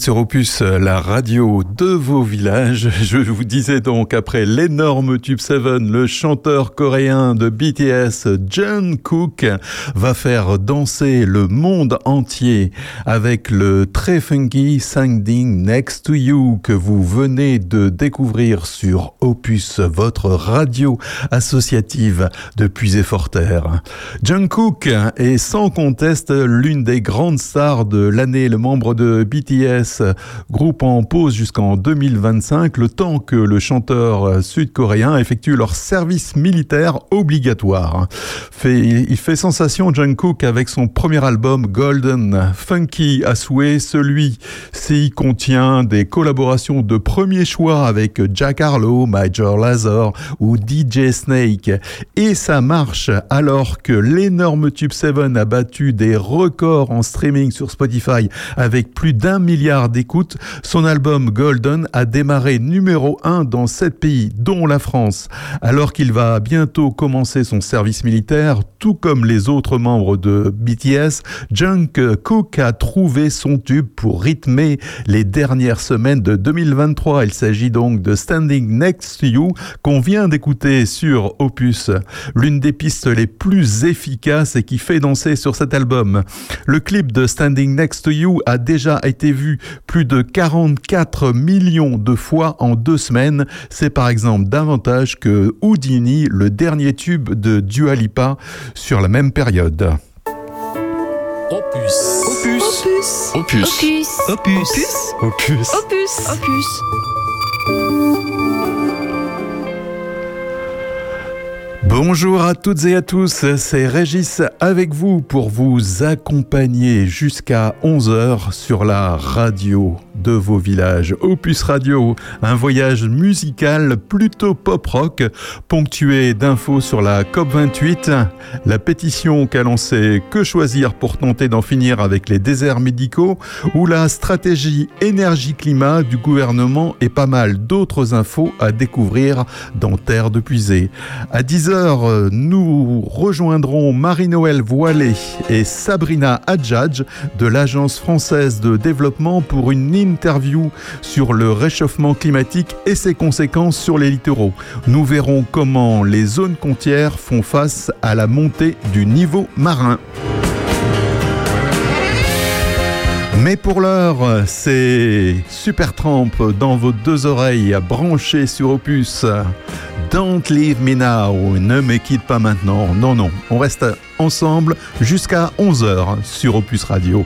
Sur Opus, la radio de vos villages. Je vous disais donc, après l'énorme Tube 7, le chanteur coréen de BTS, John Cook, va faire danser le monde entier avec le très funky Standing Next to You que vous venez de découvrir sur Opus, votre radio associative de et Forterre. John Cook est sans conteste l'une des grandes stars de l'année, le membre de BTS groupe en pause jusqu'en 2025, le temps que le chanteur sud-coréen effectue leur service militaire obligatoire. il fait sensation John Cook avec son premier album Golden, funky à souhait, celui-ci contient des collaborations de premier choix avec Jack Harlow, Major Lazer ou DJ Snake. Et ça marche alors que l'énorme Tube 7 a battu des records en streaming sur Spotify avec plus d'un million d'écoutes, son album Golden a démarré numéro 1 dans sept pays, dont la France. Alors qu'il va bientôt commencer son service militaire, tout comme les autres membres de BTS, Junk Cook a trouvé son tube pour rythmer les dernières semaines de 2023. Il s'agit donc de Standing Next to You qu'on vient d'écouter sur Opus, l'une des pistes les plus efficaces et qui fait danser sur cet album. Le clip de Standing Next to You a déjà été vu plus de 44 millions de fois en deux semaines. C'est par exemple davantage que Houdini, le dernier tube de Dua Lipa sur la même période. Opus. Opus. Opus. Opus. Opus. Opus. Opus. Opus. Bonjour à toutes et à tous, c'est Régis avec vous pour vous accompagner jusqu'à 11h sur la radio de vos villages. Opus Radio, un voyage musical plutôt pop-rock, ponctué d'infos sur la COP28, la pétition qu'a lancée Que choisir pour tenter d'en finir avec les déserts médicaux, ou la stratégie énergie-climat du gouvernement et pas mal d'autres infos à découvrir dans Terre de Puisée. À 10h, nous rejoindrons Marie-Noël Voilé et Sabrina Adjadj de l'Agence française de développement pour une interview sur le réchauffement climatique et ses conséquences sur les littoraux. Nous verrons comment les zones côtières font face à la montée du niveau marin. Mais pour l'heure, c'est Super Tramp dans vos deux oreilles branchées sur Opus. Don't leave me now, ne me quitte pas maintenant. Non, non, on reste ensemble jusqu'à 11h sur Opus Radio.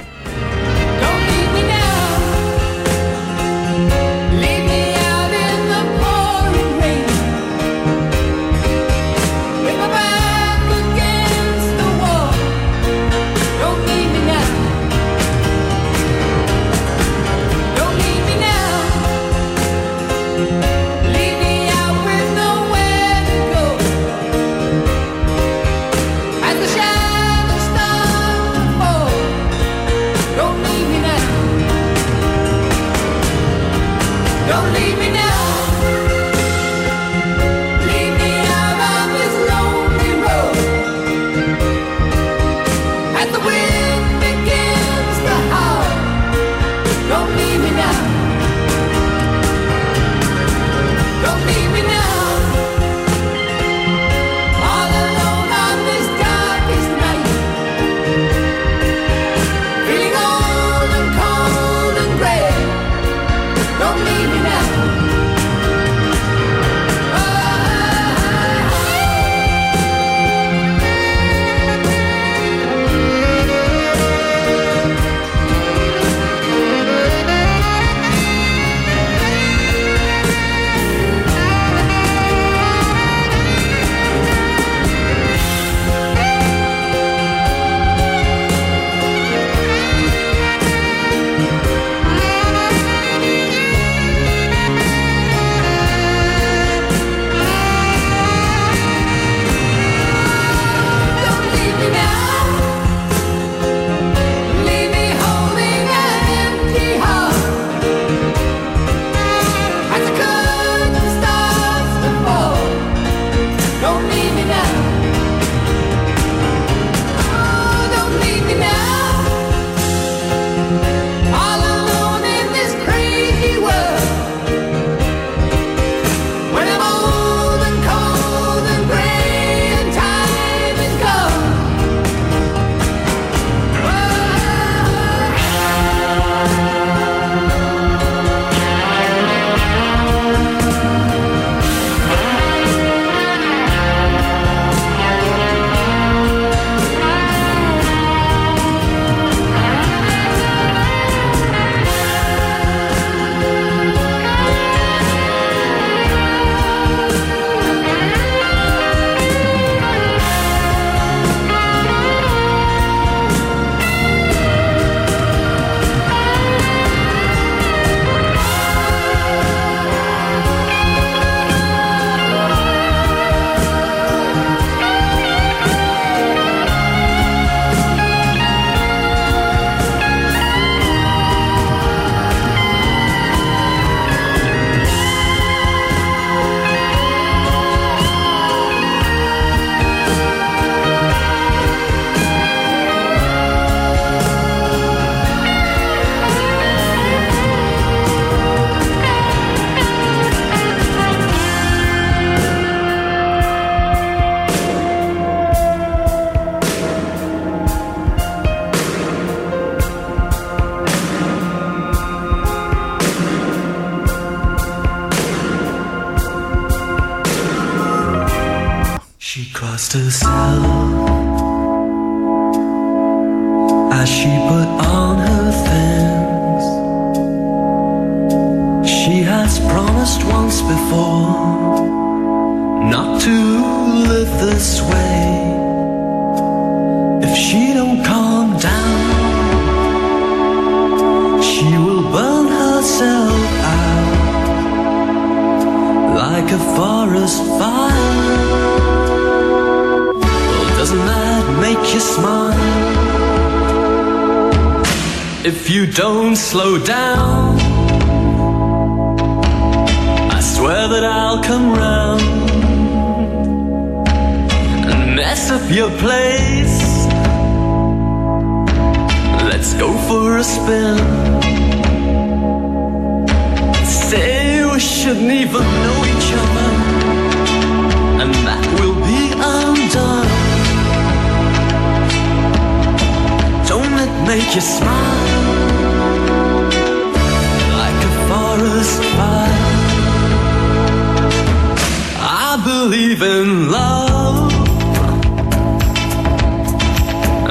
Believe in love.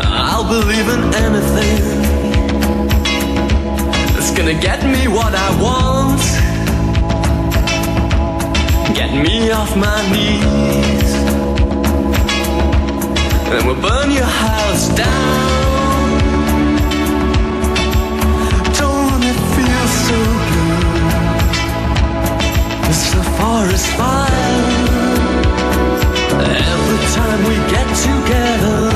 I'll believe in anything that's gonna get me what I want. Get me off my knees. And we'll burn your house down. Don't it feel so good? It's. Every time we get together.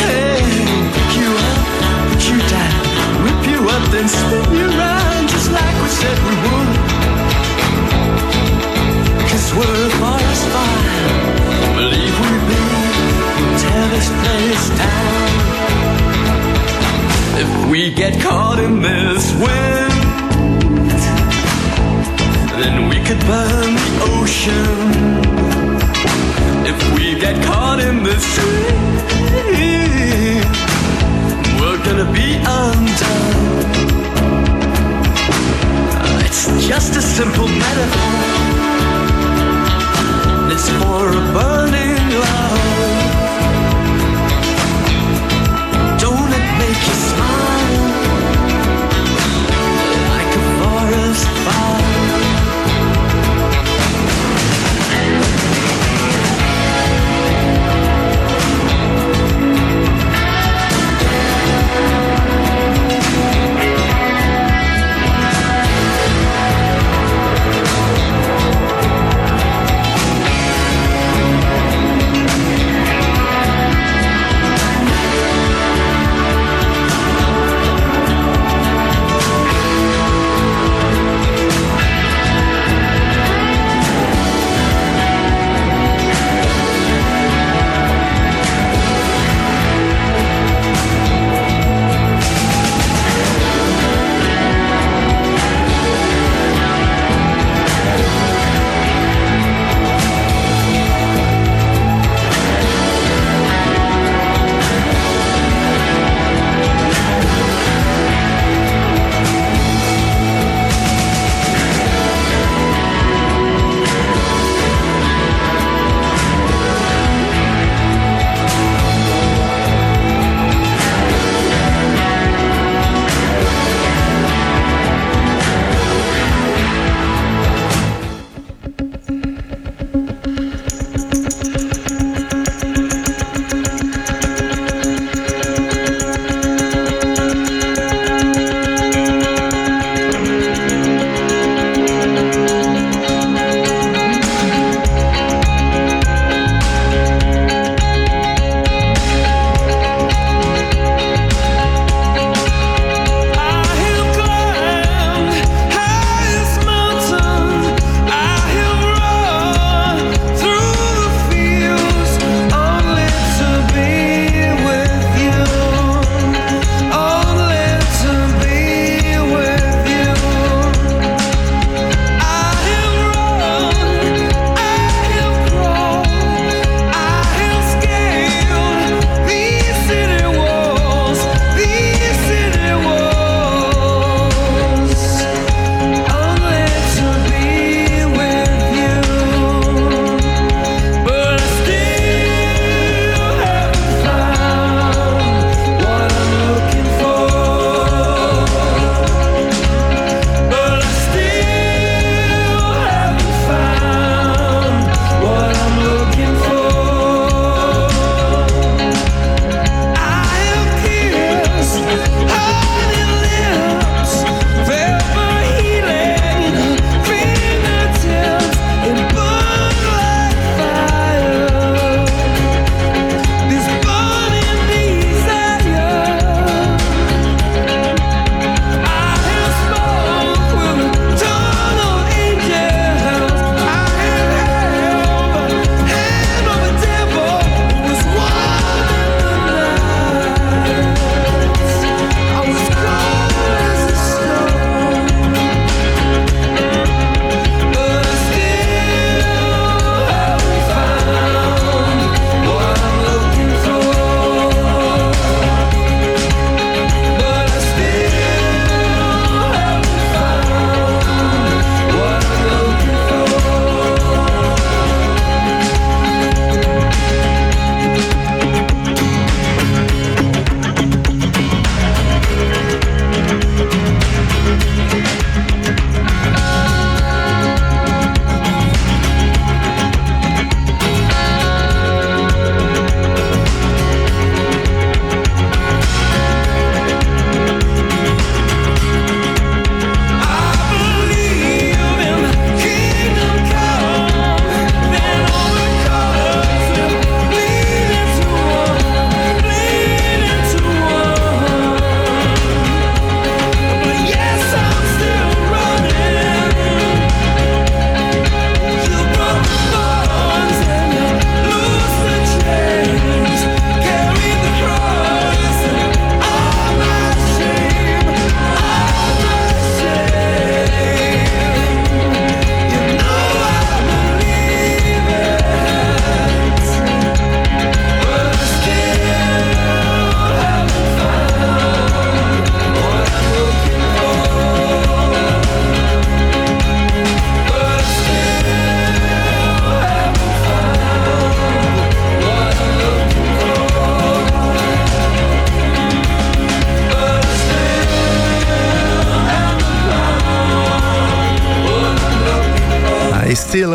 Hey, pick you said we. Cause we're fire, believe we be, tear this place down. If we get caught in this wind, then we could burn the ocean. If we get caught in this dream, we're gonna be undone. It's just a simple metaphor. It's for a burning love.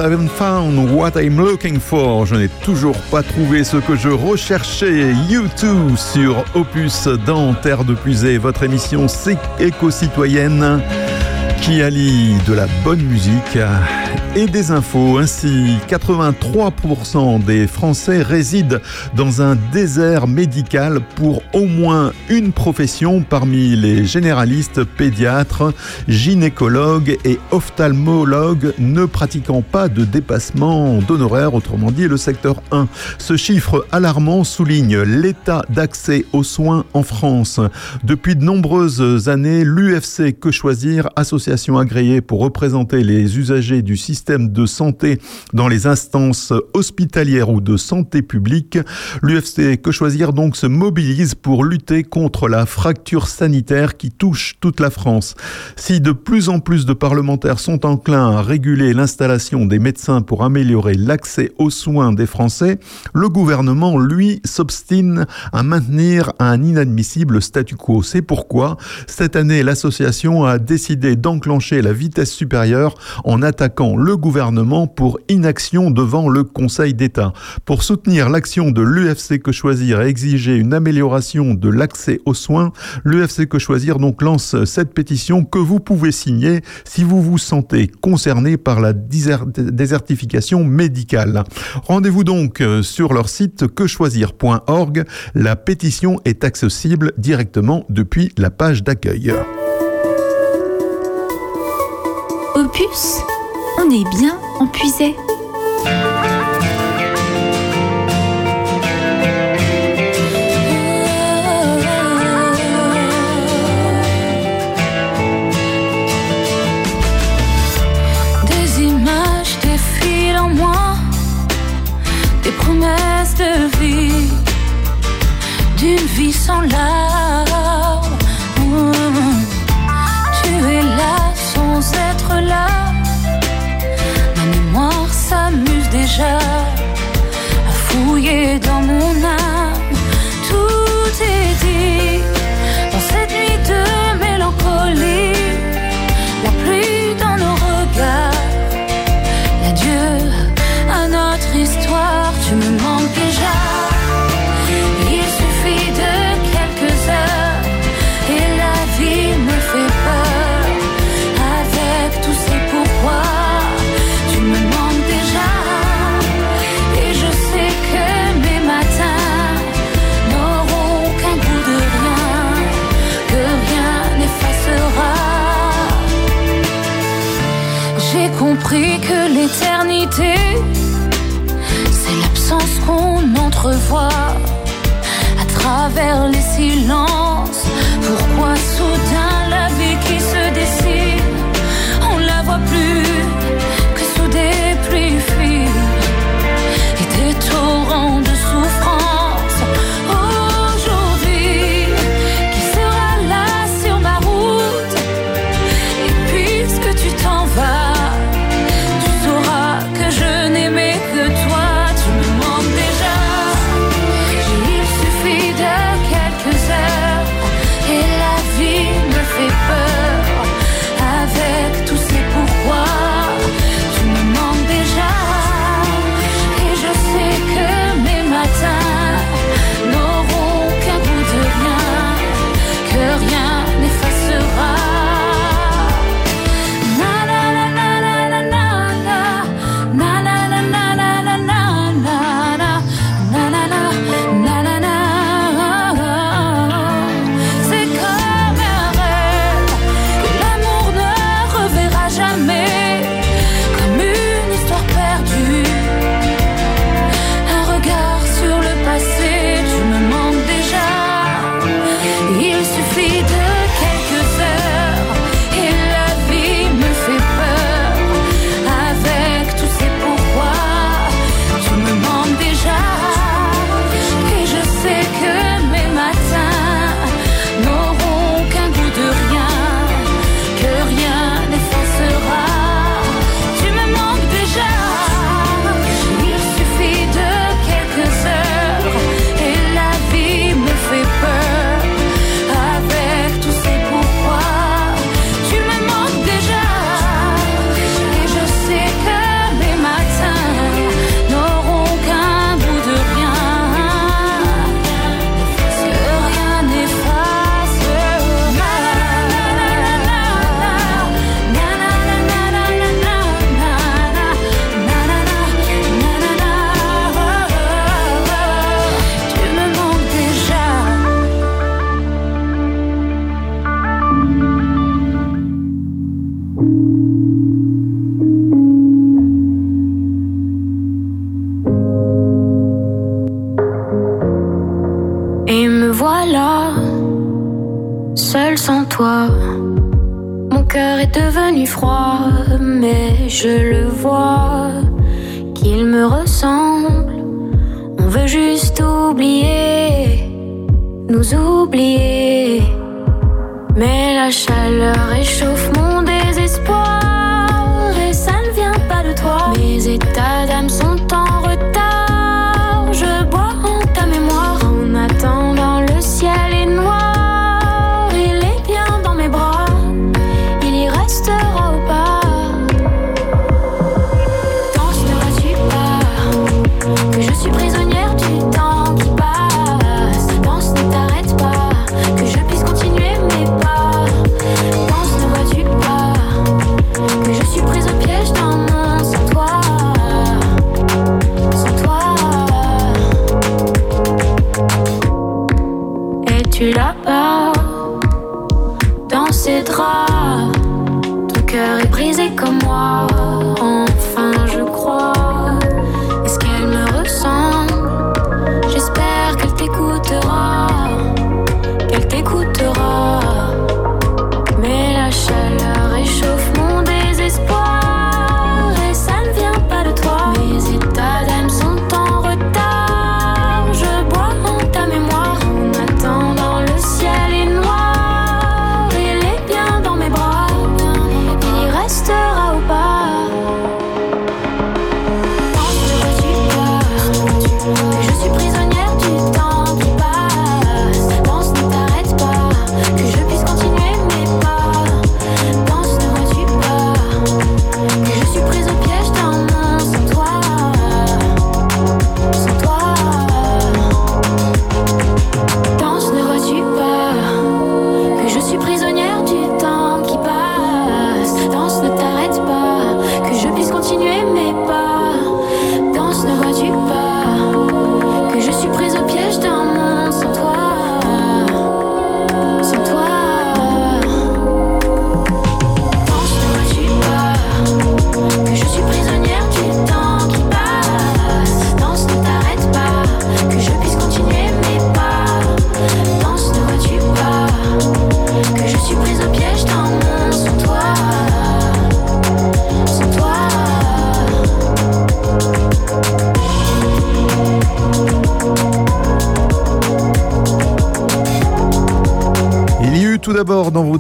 Haven't found what I'm looking for. Je n'ai toujours pas trouvé ce que je recherchais. U2 sur Opus dans Terre de Puisée, votre émission éco-citoyenne qui allie de la bonne musique et des infos. Ainsi, 83% des Français résident dans un désert médical pour au moins une profession parmi les généralistes, pédiatres, gynécologues et ophtalmologues ne pratiquant pas de dépassement d'honoraires, autrement dit le secteur 1. Ce chiffre alarmant souligne l'état d'accès aux soins en France. Depuis de nombreuses années, l'UFC Que Choisir, association agréée pour représenter les usagers du système de santé dans les instances hospitalières ou de santé publique. L'UFC Que Choisir donc se mobilise pour lutter contre la fracture sanitaire qui touche toute la France. Si de plus en plus de parlementaires sont enclins à réguler l'installation des médecins pour améliorer l'accès aux soins des Français, le gouvernement, lui, s'obstine à maintenir un inadmissible statu quo. C'est pourquoi, cette année, l'association a décidé d'enclencher la vitesse supérieure en attaquant le gouvernement pour inaction devant le Conseil d'État. Pour soutenir l'action de l'UFC Que Choisir et exiger une amélioration de l'accès aux soins, l'UFC Que Choisir donc lance cette pétition que vous pouvez signer si vous vous sentez concerné par la désertification médicale. Rendez-vous donc sur leur site quechoisir.org. La pétition est accessible directement depuis la page d'accueil. Opus bien empuisé. Des images à travers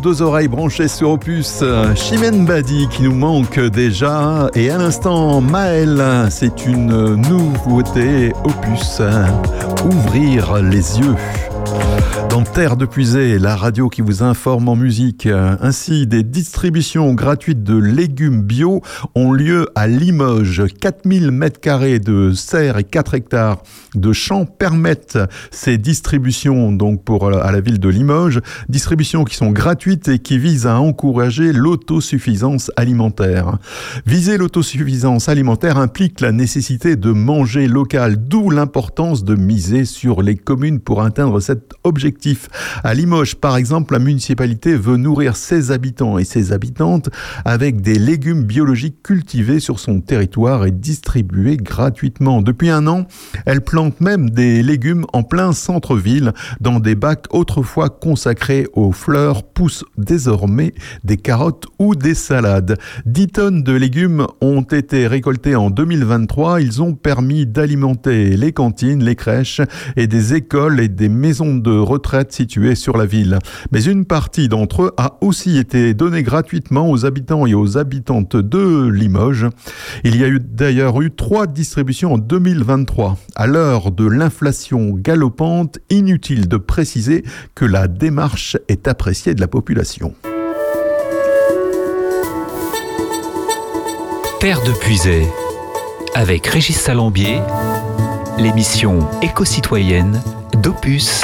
deux oreilles branchées sur Opus. Chimène Badi qui nous manque déjà. Et à l'instant Maël, c'est une nouveauté. Opus, ouvrir les yeux. Dans Terre de Puisée, la radio qui vous informe en musique. Ainsi, des distributions gratuites de légumes bio ont lieu à Limoges. 4000 mètres carrés de serres et 4 hectares de champs permettent ces distributions donc pour à la ville de Limoges. Distributions qui sont gratuites et qui visent à encourager l'autosuffisance alimentaire. Viser l'autosuffisance alimentaire implique la nécessité de manger local, d'où l'importance de miser sur les communes pour atteindre cet objectif. À Limoges, par exemple, la municipalité veut nourrir ses habitants et ses habitantes avec des légumes biologiques cultivés sur son territoire et distribués gratuitement. Depuis un an, elle plante même des légumes en plein centre-ville dans des bacs autrefois consacrés aux fleurs poussent désormais des carottes ou des salades. 10 tonnes de légumes ont été récoltés en 2023. Ils ont permis d'alimenter les cantines, les crèches et des écoles et des maisons de retraite situées sur la ville. Mais une partie d'entre eux a aussi été donnée gratuitement aux habitants et aux habitantes de Limoges. Il y a eu d'ailleurs eu trois distributions en 2023. À l'heure de l'inflation galopante, inutile de préciser que la démarche est appréciée de la population. Terre de Puisée, avec Régis Salambier, l'émission éco-citoyenne d'Opus.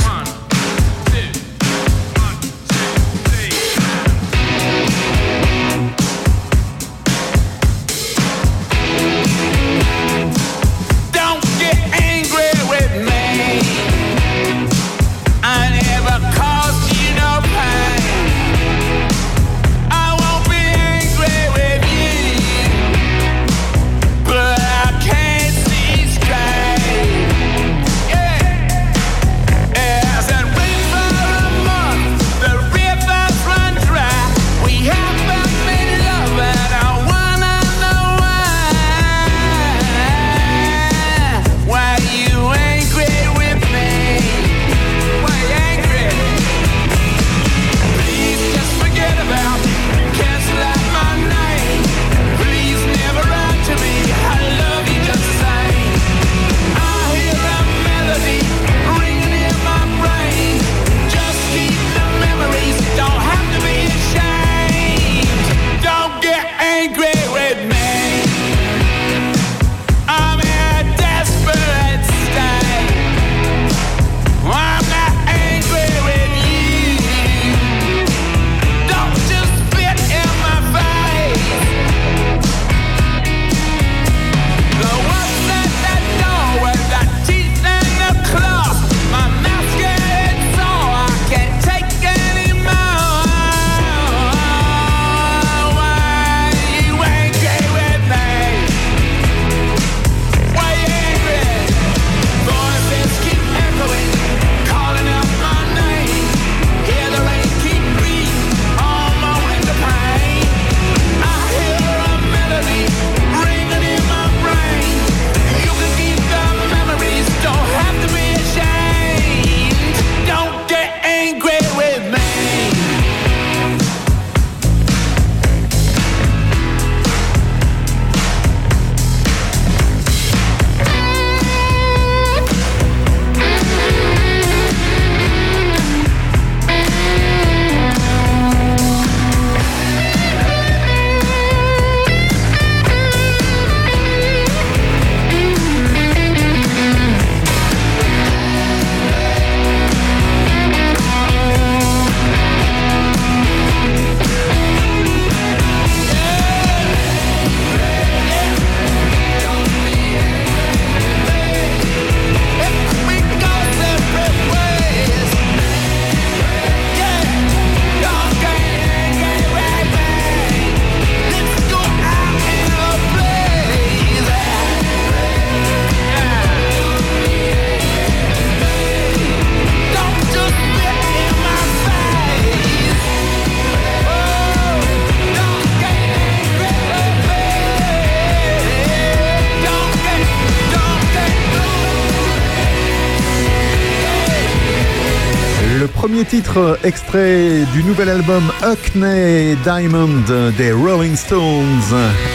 Extrait du nouvel album Hackney Diamond des Rolling Stones,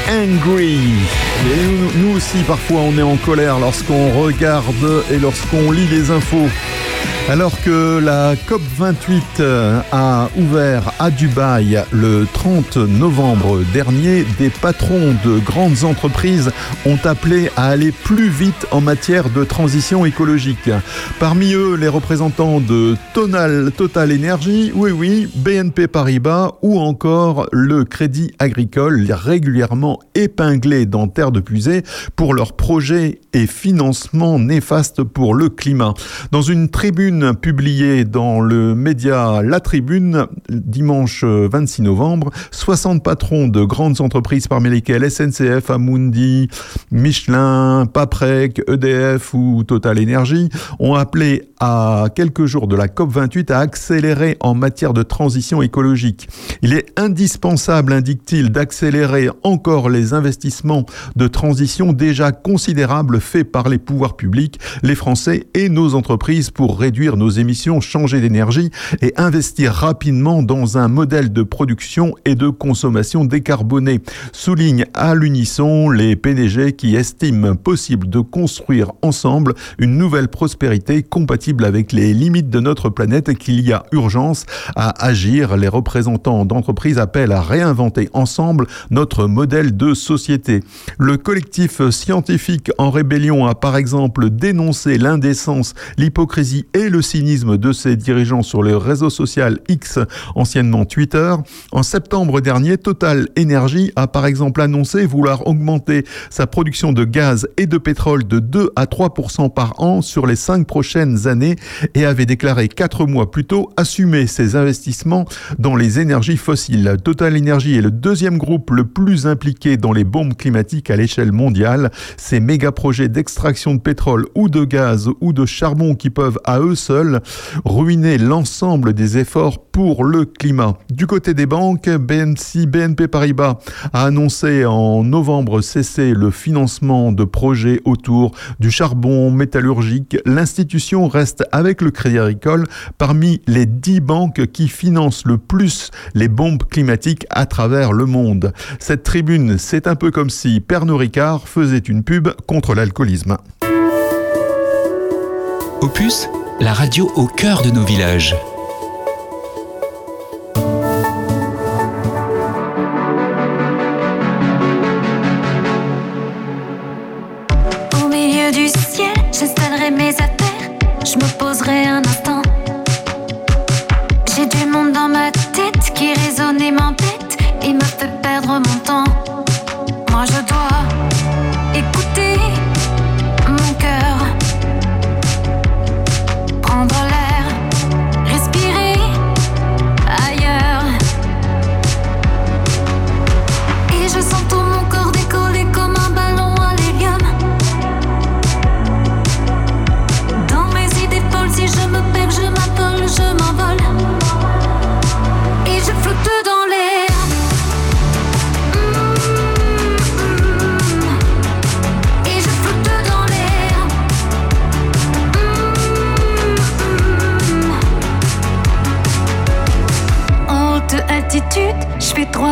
Angry. Et nous aussi, parfois, on est en colère lorsqu'on regarde et lorsqu'on lit les infos. Alors que la COP28 euh, a ouvert à Dubaï le 30 novembre dernier, des patrons de grandes entreprises ont appelé à aller plus vite en matière de transition écologique. Parmi eux, les représentants de Tonal, Total Energy, oui oui, BNP Paribas ou encore le Crédit Agricole, régulièrement épinglés dans Terre de Puisée pour leurs projets et financements néfastes pour le climat. Dans une tribune publiée dans le média La Tribune dimanche 26 novembre. 60 patrons de grandes entreprises parmi lesquelles SNCF, Amundi, Michelin, Paprec, EDF ou Total Energy ont appelé à quelques jours de la COP28 à accélérer en matière de transition écologique. Il est indispensable, indique-t-il, d'accélérer encore les investissements de transition déjà considérables faits par les pouvoirs publics, les Français et nos entreprises pour réduire nos émissions, changer d'énergie et investir rapidement dans un modèle de production et de consommation décarboné. Souligne à l'unisson les PDG qui estiment possible de construire ensemble une nouvelle prospérité compatible avec les limites de notre planète et qu'il y a urgence à agir. Les représentants d'entreprises appellent à réinventer ensemble notre modèle de société. Le collectif scientifique en rébellion a par exemple dénoncé l'indécence, l'hypocrisie et le le cynisme de ses dirigeants sur le réseau social X, anciennement Twitter. En septembre dernier, Total Energy a par exemple annoncé vouloir augmenter sa production de gaz et de pétrole de 2 à 3 par an sur les cinq prochaines années et avait déclaré quatre mois plus tôt assumer ses investissements dans les énergies fossiles. Total Energy est le deuxième groupe le plus impliqué dans les bombes climatiques à l'échelle mondiale. Ces méga projets d'extraction de pétrole ou de gaz ou de charbon qui peuvent à eux ruiner l'ensemble des efforts pour le climat. Du côté des banques, BNP Paribas a annoncé en novembre cesser le financement de projets autour du charbon métallurgique. L'institution reste avec le Crédit Agricole parmi les dix banques qui financent le plus les bombes climatiques à travers le monde. Cette tribune, c'est un peu comme si Pernod Ricard faisait une pub contre l'alcoolisme. Opus la radio au cœur de nos villages. Au milieu du ciel, j'installerai mes affaires, je me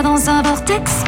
dans un vortex,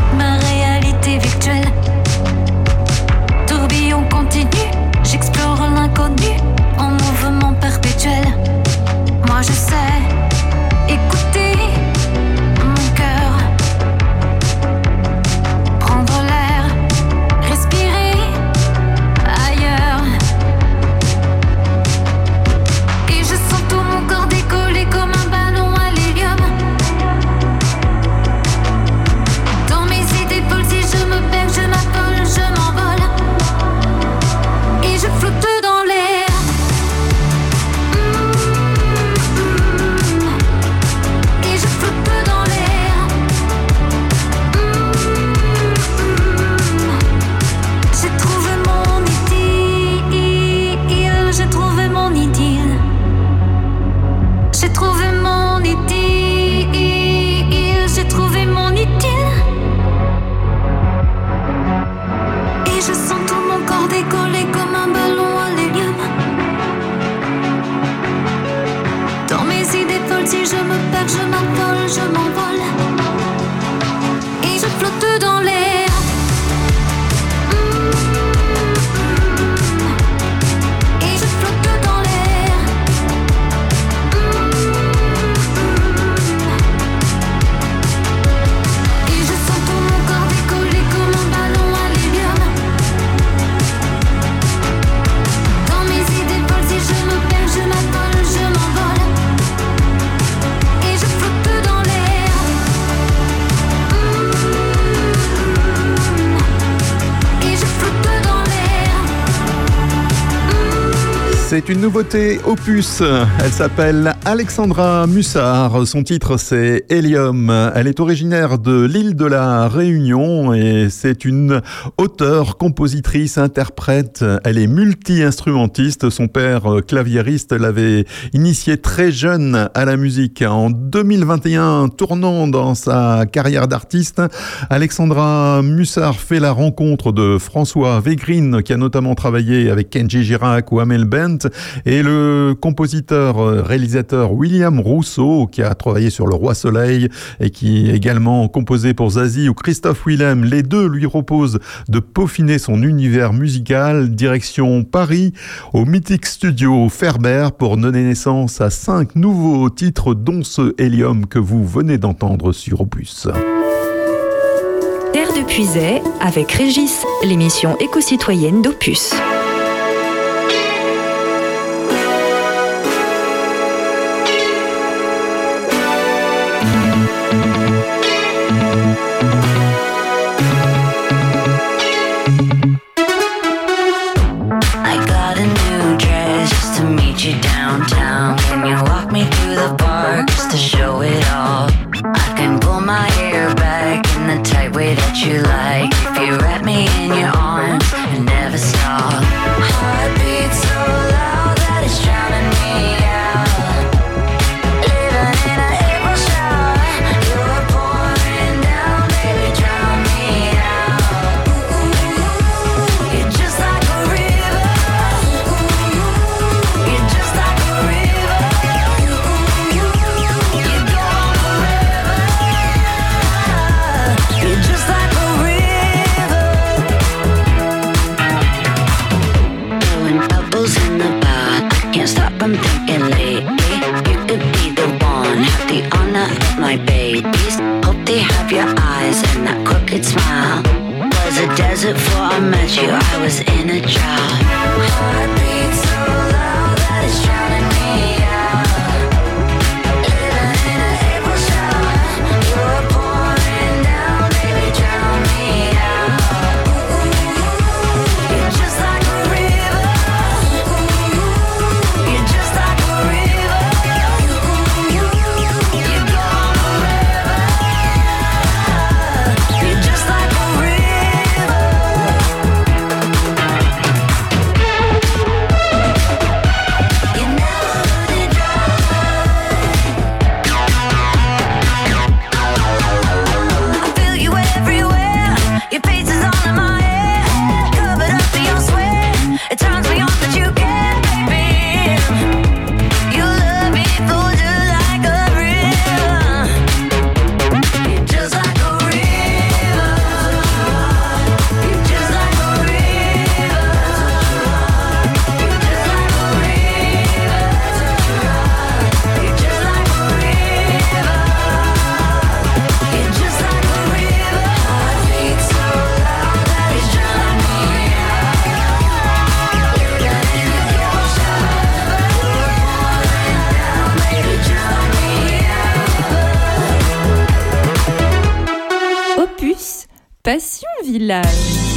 C'est une nouveauté opus. Elle s'appelle Alexandra Mussard. Son titre c'est Helium. Elle est originaire de l'île de la Réunion et c'est une auteure, compositrice, interprète. Elle est multi-instrumentiste. Son père, claviériste, l'avait initiée très jeune à la musique. En 2021, tournant dans sa carrière d'artiste, Alexandra Mussard fait la rencontre de François Végrine qui a notamment travaillé avec Kenji Girac ou Amel Et le compositeur euh, réalisateur William Rousseau, qui a travaillé sur Le Roi Soleil et qui également composé pour Zazie ou Christophe Willem. Les deux lui proposent de peaufiner son univers musical, direction Paris, au mythique studio Ferber pour donner naissance à cinq nouveaux titres, dont ce Helium que vous venez d'entendre sur Opus. Terre de Puisay avec Régis, l'émission éco-citoyenne d'Opus. it before I met you, I was in a drought. Chance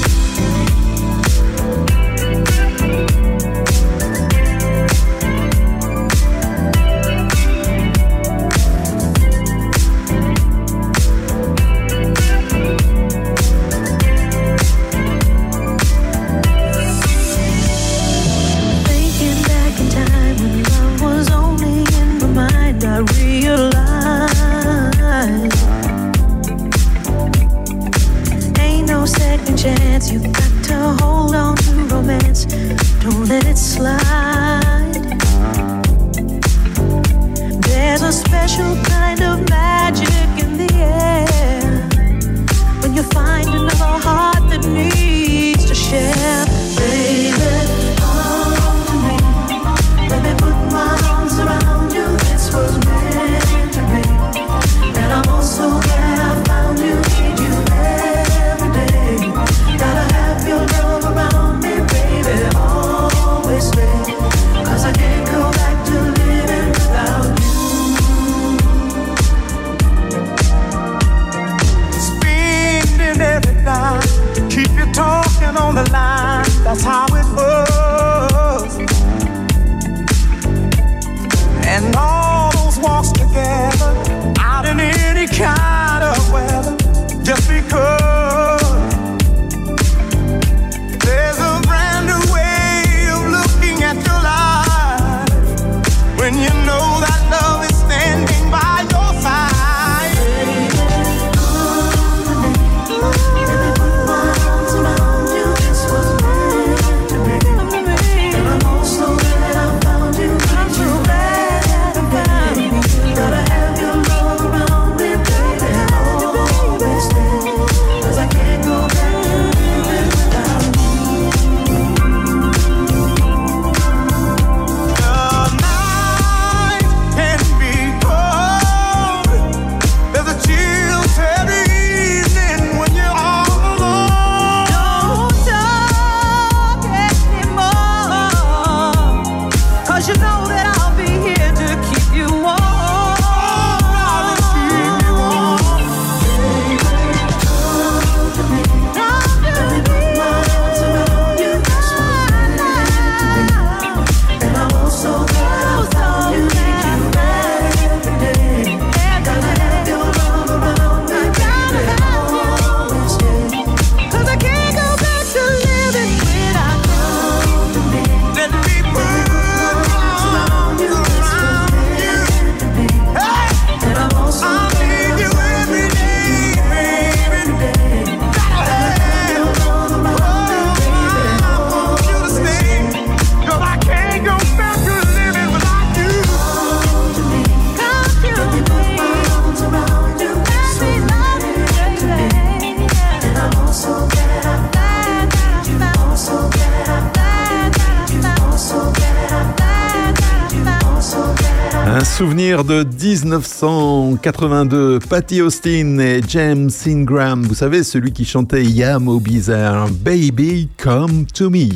de 1982, Patty Austin et James Ingram, vous savez, celui qui chantait Yamo Bizarre, Baby Come to Me.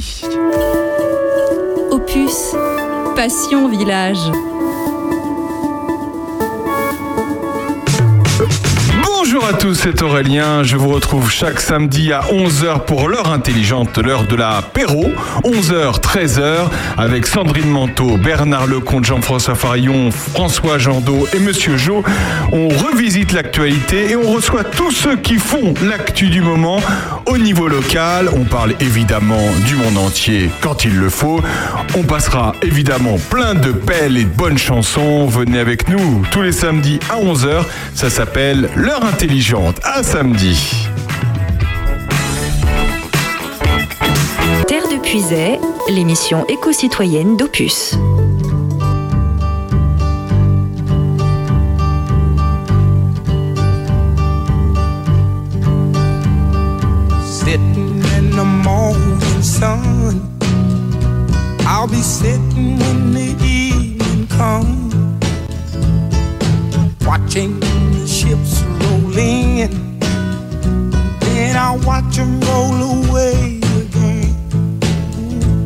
Opus, Passion Village. Bonjour à tous, c'est Aurélien. Je vous retrouve chaque samedi à 11h pour l'heure intelligente, l'heure de la l'apéro. 11h, 13h, avec Sandrine Manteau, Bernard Lecomte, Jean-François Farillon, François Jandot et Monsieur Jo. On revisite l'actualité et on reçoit tous ceux qui font l'actu du moment au niveau local. On parle évidemment du monde entier quand il le faut. On passera évidemment plein de belles et de bonnes chansons. Venez avec nous tous les samedis à 11h. Ça s'appelle l'heure intelligente. À samedi. Terre de Puisay, l'émission éco-citoyenne d'Opus. Sitting when the evening comes, watching the ships rolling. Then I watch them roll away again.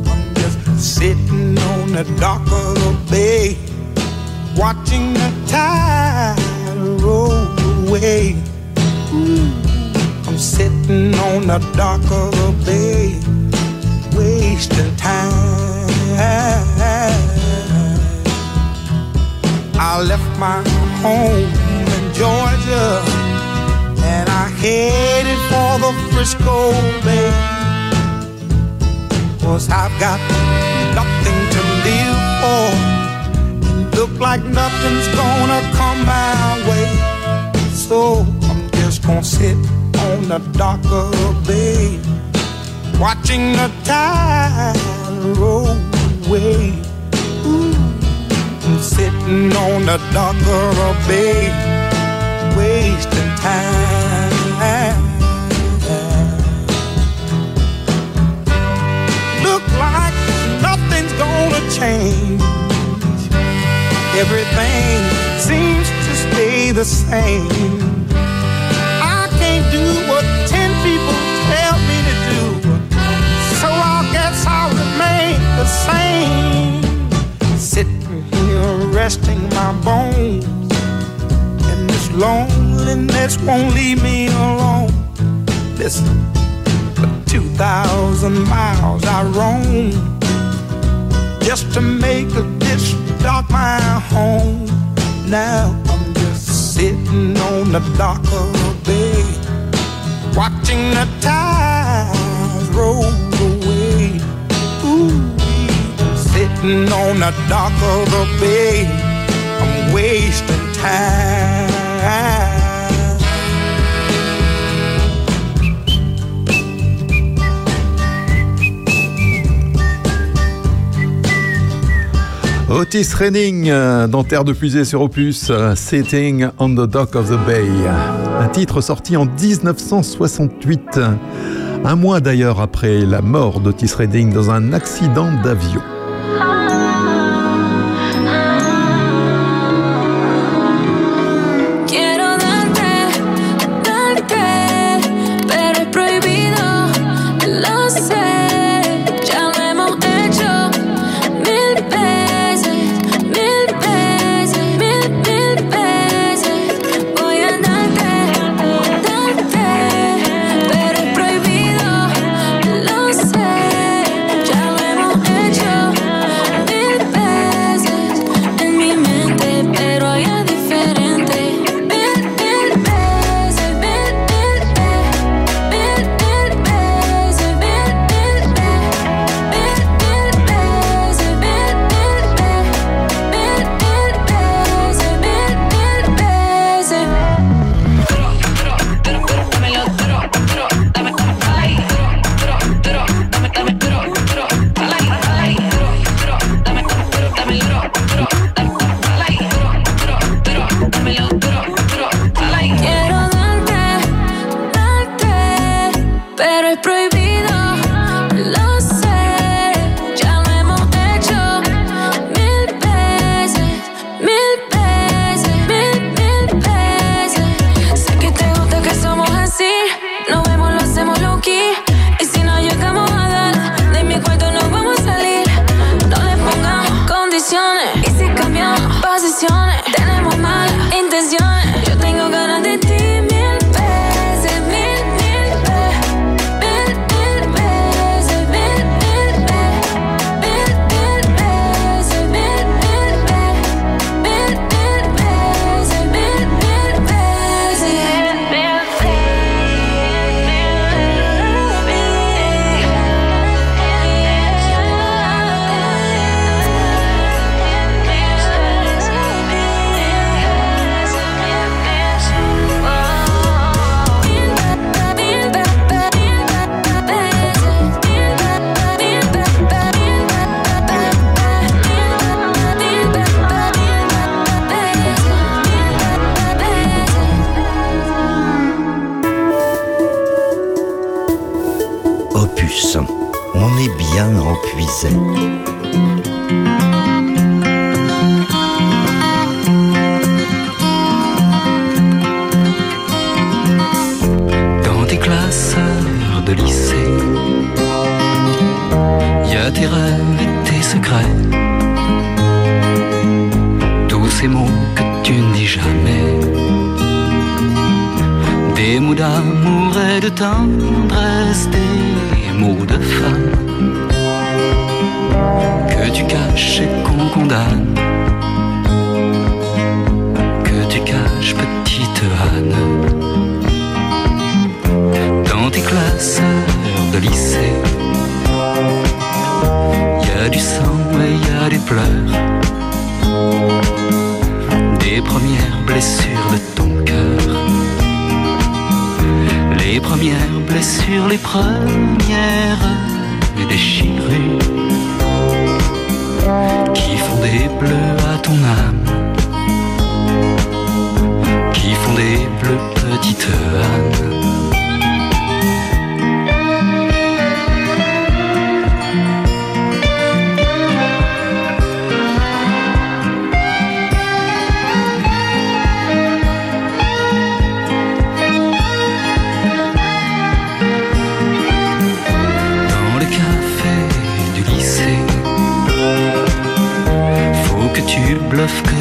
I'm just sitting on the dock of the bay, watching the tide roll away. I'm sitting on the dock of the bay, wasting time. I left my home in Georgia and I headed for the Frisco Bay. Cause I've got nothing to live for. And look like nothing's gonna come my way. So I'm just gonna sit on the dock of the bay, watching the tide roll away. Ooh, sitting on the dock bay, wasting time. Look like nothing's gonna change. Everything seems to stay the same. Resting my bones, and this loneliness won't leave me alone. Listen, for two thousand miles I roam just to make this dock my home. Now I'm just sitting on the dock of the bay, watching the tides roll away. Ooh, sitting on the dock of the bay, wasting time. Otis Redding euh, dans Terre de Fusée sur Opus, euh, Sitting on the Dock of the Bay. Un titre sorti en 1968, un mois d'ailleurs après la mort d'Otis Redding dans un accident d'avion.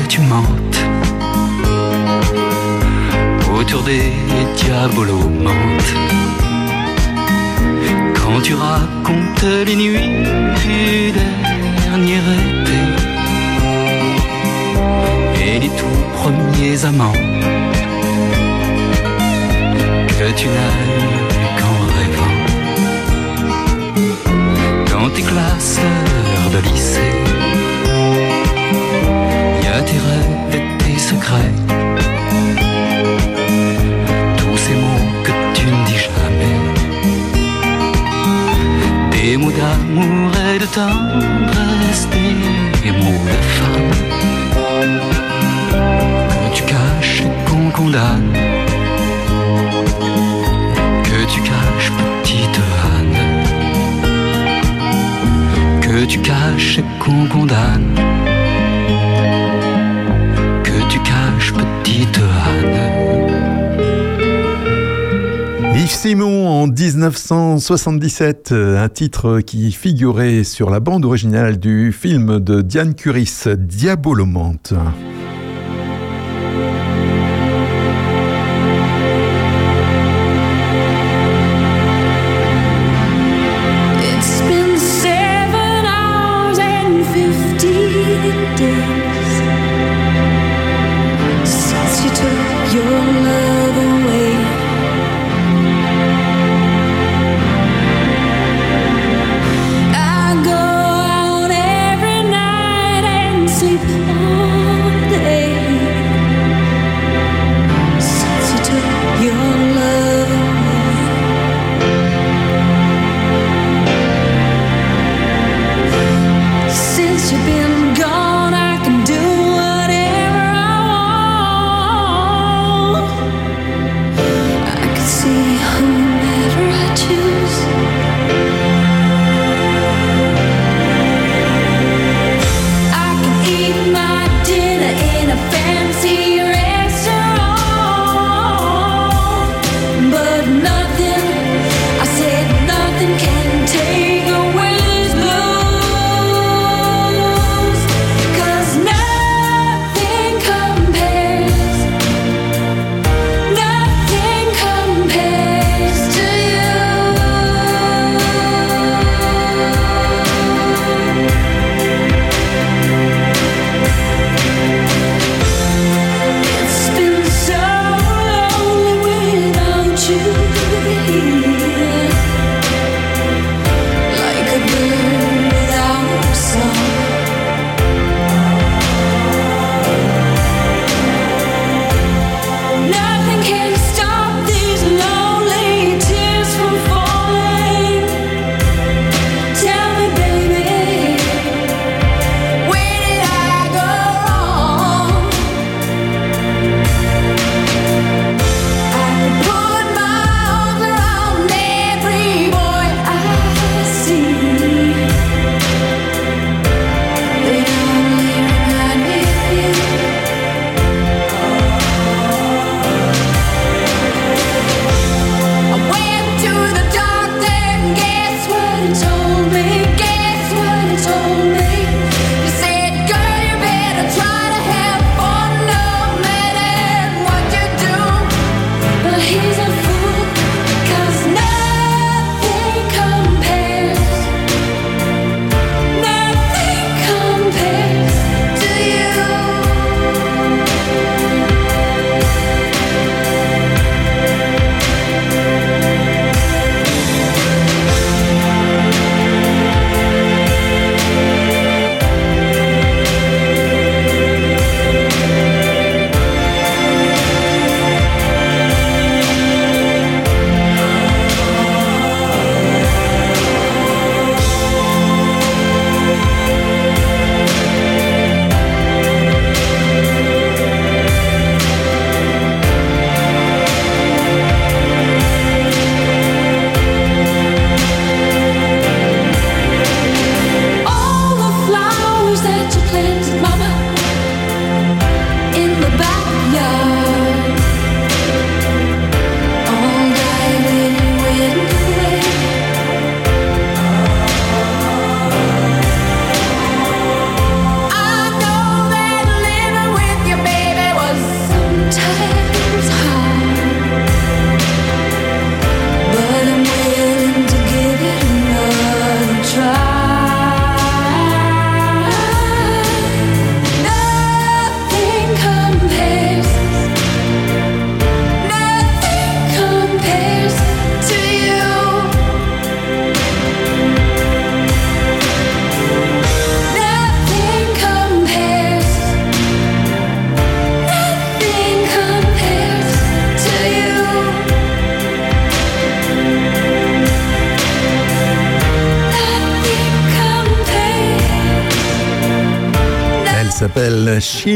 Tu mentes. Autour des diabolos mentent. Quand tu racontes les nuits du dernier été et les tout premiers amants que tu n'as eu qu'en rêvant dans tes classes de lycée. Tes rêves et tes secrets. Tous ces mots que tu ne dis jamais. Des mots d'amour et de tendresse, des mots de femme que tu caches et qu'on condamne. Que tu caches, petite Anne que tu caches et qu'on condamne. Simon en 1977, euh, un titre qui figurait sur la bande originale du film de Diane Curis, Diabolomante.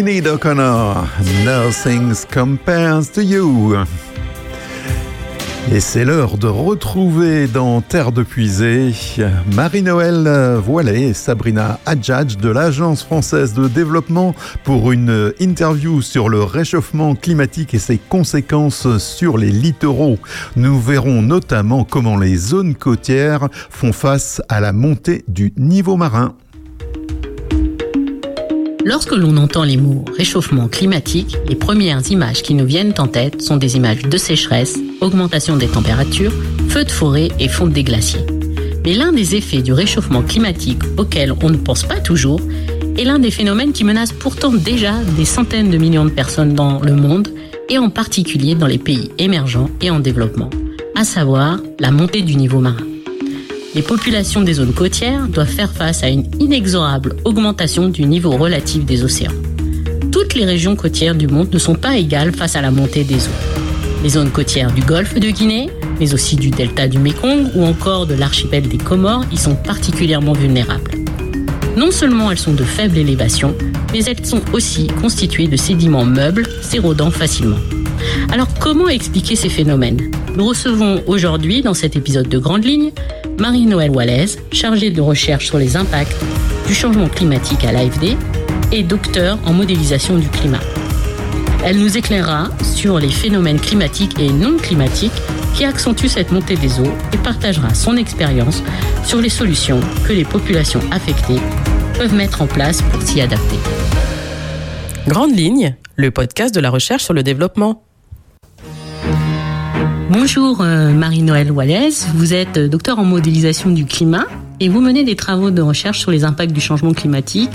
Sinead O'Connor. Nothing compares to you. Et c'est l'heure de retrouver dans Terre de Puisée Marie-Noël Voilet et Sabrina Adjadj de l'Agence française de développement pour une interview sur le réchauffement climatique et ses conséquences sur les littoraux. Nous verrons notamment comment les zones côtières font face à la montée du niveau marin. Lorsque l'on entend les mots réchauffement climatique, les premières images qui nous viennent en tête sont des images de sécheresse, augmentation des températures, feux de forêt et fonte des glaciers. Mais l'un des effets du réchauffement climatique auquel on ne pense pas toujours est l'un des phénomènes qui menacent pourtant déjà des centaines de millions de personnes dans le monde et en particulier dans les pays émergents et en développement, à savoir la montée du niveau marin les populations des zones côtières doivent faire face à une inexorable augmentation du niveau relatif des océans. Toutes les régions côtières du monde ne sont pas égales face à la montée des eaux. Les zones côtières du golfe de Guinée, mais aussi du delta du Mékong ou encore de l'archipel des Comores y sont particulièrement vulnérables. Non seulement elles sont de faible élévation, mais elles sont aussi constituées de sédiments meubles s'érodant facilement. Alors comment expliquer ces phénomènes? Nous recevons aujourd'hui, dans cet épisode de Grande Ligne, Marie-Noël Wallace, chargée de recherche sur les impacts du changement climatique à l'AFD et docteur en modélisation du climat. Elle nous éclairera sur les phénomènes climatiques et non climatiques qui accentuent cette montée des eaux et partagera son expérience sur les solutions que les populations affectées peuvent mettre en place pour s'y adapter. Grande ligne, le podcast de la recherche sur le développement. Bonjour euh, Marie-Noël Wallace, vous êtes euh, docteur en modélisation du climat et vous menez des travaux de recherche sur les impacts du changement climatique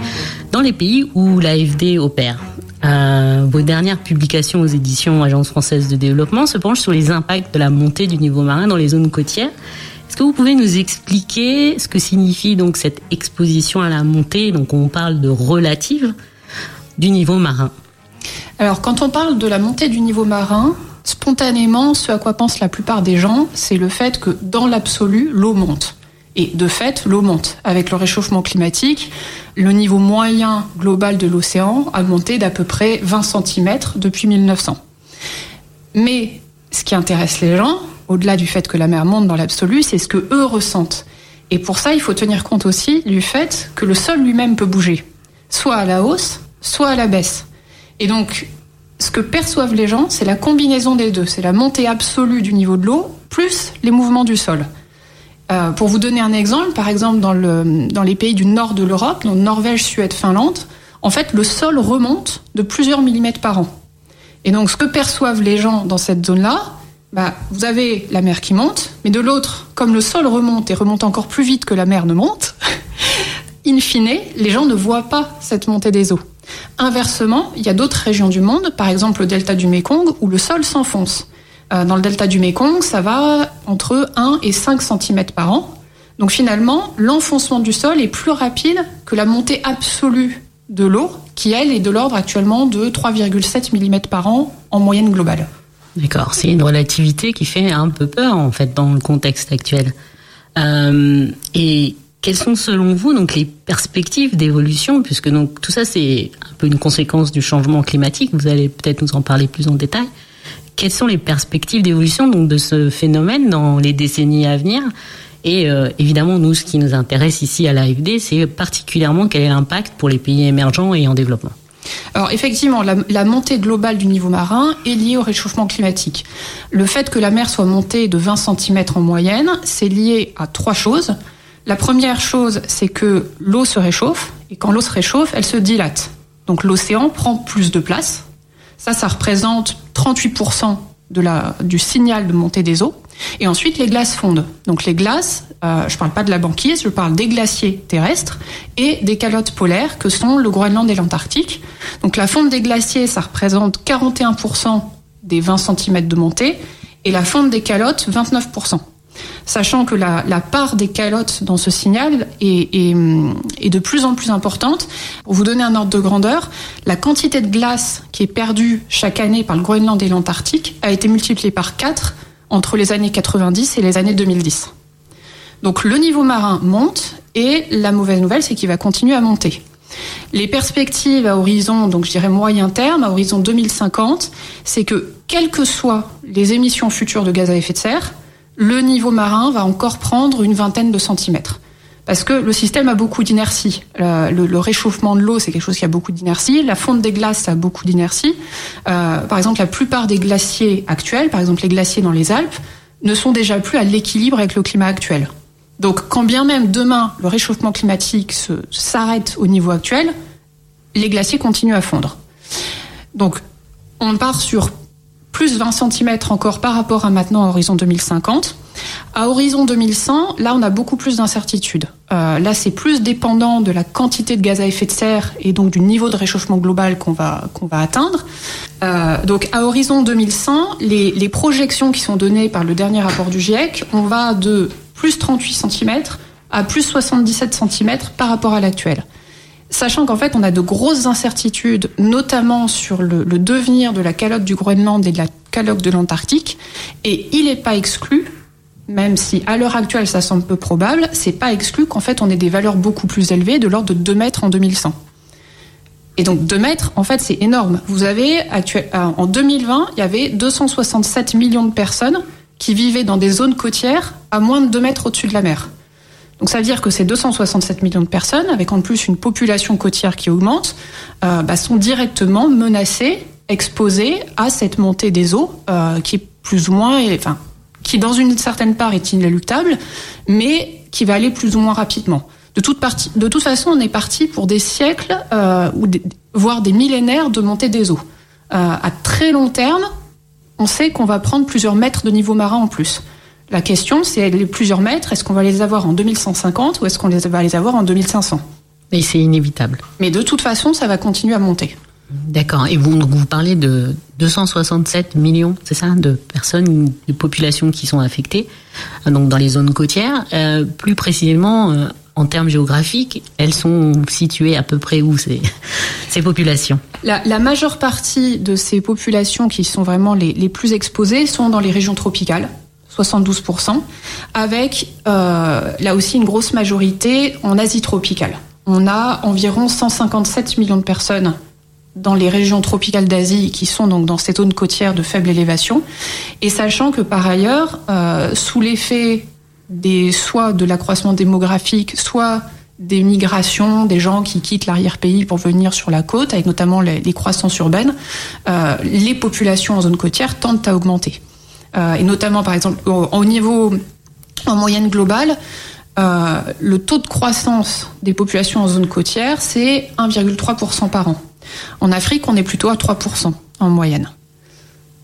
dans les pays où l'AFD opère. Euh, vos dernières publications aux éditions Agence française de développement se penchent sur les impacts de la montée du niveau marin dans les zones côtières. Est-ce que vous pouvez nous expliquer ce que signifie donc cette exposition à la montée? Donc on parle de relative du niveau marin. Alors quand on parle de la montée du niveau marin, spontanément, ce à quoi pensent la plupart des gens, c'est le fait que dans l'absolu, l'eau monte. Et de fait, l'eau monte. Avec le réchauffement climatique, le niveau moyen global de l'océan a monté d'à peu près 20 cm depuis 1900. Mais ce qui intéresse les gens, au-delà du fait que la mer monte dans l'absolu, c'est ce que eux ressentent. Et pour ça, il faut tenir compte aussi du fait que le sol lui-même peut bouger, soit à la hausse, soit à la baisse. Et donc, ce que perçoivent les gens, c'est la combinaison des deux. C'est la montée absolue du niveau de l'eau plus les mouvements du sol. Euh, pour vous donner un exemple, par exemple dans, le, dans les pays du nord de l'Europe, donc Norvège, Suède, Finlande, en fait le sol remonte de plusieurs millimètres par an. Et donc ce que perçoivent les gens dans cette zone-là, bah, vous avez la mer qui monte, mais de l'autre, comme le sol remonte et remonte encore plus vite que la mer ne monte, in fine, les gens ne voient pas cette montée des eaux. Inversement, il y a d'autres régions du monde, par exemple le delta du Mékong, où le sol s'enfonce. Euh, dans le delta du Mékong, ça va entre 1 et 5 cm par an. Donc finalement, l'enfoncement du sol est plus rapide que la montée absolue de l'eau, qui elle est de l'ordre actuellement de 3,7 mm par an en moyenne globale. D'accord, c'est une relativité qui fait un peu peur en fait dans le contexte actuel. Euh, et quelles sont selon vous donc les perspectives d'évolution puisque donc tout ça c'est un peu une conséquence du changement climatique. Vous allez peut-être nous en parler plus en détail. Quelles sont les perspectives d'évolution donc de ce phénomène dans les décennies à venir? Et euh, évidemment, nous, ce qui nous intéresse ici à l'AFD, c'est particulièrement quel est l'impact pour les pays émergents et en développement. Alors effectivement, la, la, montée globale du niveau marin est liée au réchauffement climatique. Le fait que la mer soit montée de 20 cm en moyenne, c'est lié à trois choses. La première chose, c'est que l'eau se réchauffe, et quand l'eau se réchauffe, elle se dilate. Donc l'océan prend plus de place. Ça, ça représente 38% de la, du signal de montée des eaux. Et ensuite, les glaces fondent. Donc les glaces, euh, je ne parle pas de la banquise, je parle des glaciers terrestres et des calottes polaires que sont le Groenland et l'Antarctique. Donc la fonte des glaciers, ça représente 41% des 20 cm de montée et la fonte des calottes, 29% sachant que la, part des calottes dans ce signal est, de plus en plus importante. Pour vous donner un ordre de grandeur, la quantité de glace qui est perdue chaque année par le Groenland et l'Antarctique a été multipliée par 4 entre les années 90 et les années 2010. Donc le niveau marin monte et la mauvaise nouvelle, c'est qu'il va continuer à monter. Les perspectives à horizon, donc je dirais moyen terme, à horizon 2050, c'est que quelles que soient les émissions futures de gaz à effet de serre, le niveau marin va encore prendre une vingtaine de centimètres. Parce que le système a beaucoup d'inertie. Le, le- réchauffement de l'eau, c'est quelque chose qui a beaucoup d'inertie. La fonte des glaces, ça a beaucoup d'inertie. Euh, par exemple, la plupart des glaciers actuels, par exemple les glaciers dans les Alpes, ne sont déjà plus à l'équilibre avec le climat actuel. Donc, quand bien même demain le réchauffement climatique s'arrête au niveau actuel, les glaciers continuent à fondre. Donc, on part sur plus 20 cm encore par rapport à maintenant à horizon 2050. À horizon 2100, là, on a beaucoup plus d'incertitudes. Euh, là, c'est plus dépendant de la quantité de gaz à effet de serre et donc du niveau de réchauffement global qu'on va, qu'on va atteindre. Euh, donc, à horizon 2100, les, les projections qui sont données par le dernier rapport du GIEC, on va de plus 38 cm à plus 77 cm par rapport à l'actuel. Sachant qu'en fait, on a de grosses incertitudes, notamment sur le, devenir de la calotte du Groenland et de la calotte de l'Antarctique, et il n'est pas exclu, même si à l'heure actuelle ça semble peu probable, c'est pas exclu qu'en fait on ait des valeurs beaucoup plus élevées, de l'ordre de 2 mètres en 2100. Et donc 2 mètres, en fait, c'est énorme. Vous avez actuel, euh, en 2020, il y avait 267 millions de personnes qui vivaient dans des zones côtières à moins de 2 mètres au-dessus de la mer. Donc ça veut dire que ces 267 millions de personnes, avec en plus une population côtière qui augmente, euh, bah, sont directement menacées, exposées à cette montée des eaux, euh, qui est plus ou moins, enfin, qui dans une certaine part est inéluctable, mais qui va aller plus ou moins rapidement. De toute, façon, on est parti pour des siècles, euh, voire des millénaires de montée des eaux. À très long terme, on sait qu'on va prendre plusieurs mètres de niveau marin en plus. La question, c'est les plusieurs mètres, est-ce qu'on va les avoir en 2150 ou est-ce qu'on va les avoir en 2500 Et c'est inévitable. Mais de toute façon, ça va continuer à monter. D'accord. Et vous, vous parlez de 267 millions, c'est ça, de personnes, de populations qui sont affectées, euh, donc dans les zones côtières. Euh, plus précisément, euh, en termes géographiques, elles sont situées à peu près où ces, ces populations? La, la majeure partie de ces populations qui sont vraiment les, les plus exposées sont dans les régions tropicales, 72%, avec euh, là aussi une grosse majorité en Asie tropicale. On a environ 157 millions de personnes dans les régions tropicales d'Asie qui sont donc dans ces zones côtières de faible élévation. Et sachant que par ailleurs, euh, sous l'effet des soit de l'accroissement démographique, soit des migrations, des gens qui quittent l'arrière-pays pour venir sur la côte, avec notamment les, croissances urbaines, euh, les populations en zone côtière tendent à augmenter. Euh, et notamment, par exemple, au, au niveau en moyenne globale, euh, le taux de croissance des populations en zone côtière, c'est 1,3% par an. En Afrique, on est plutôt à 3% en moyenne.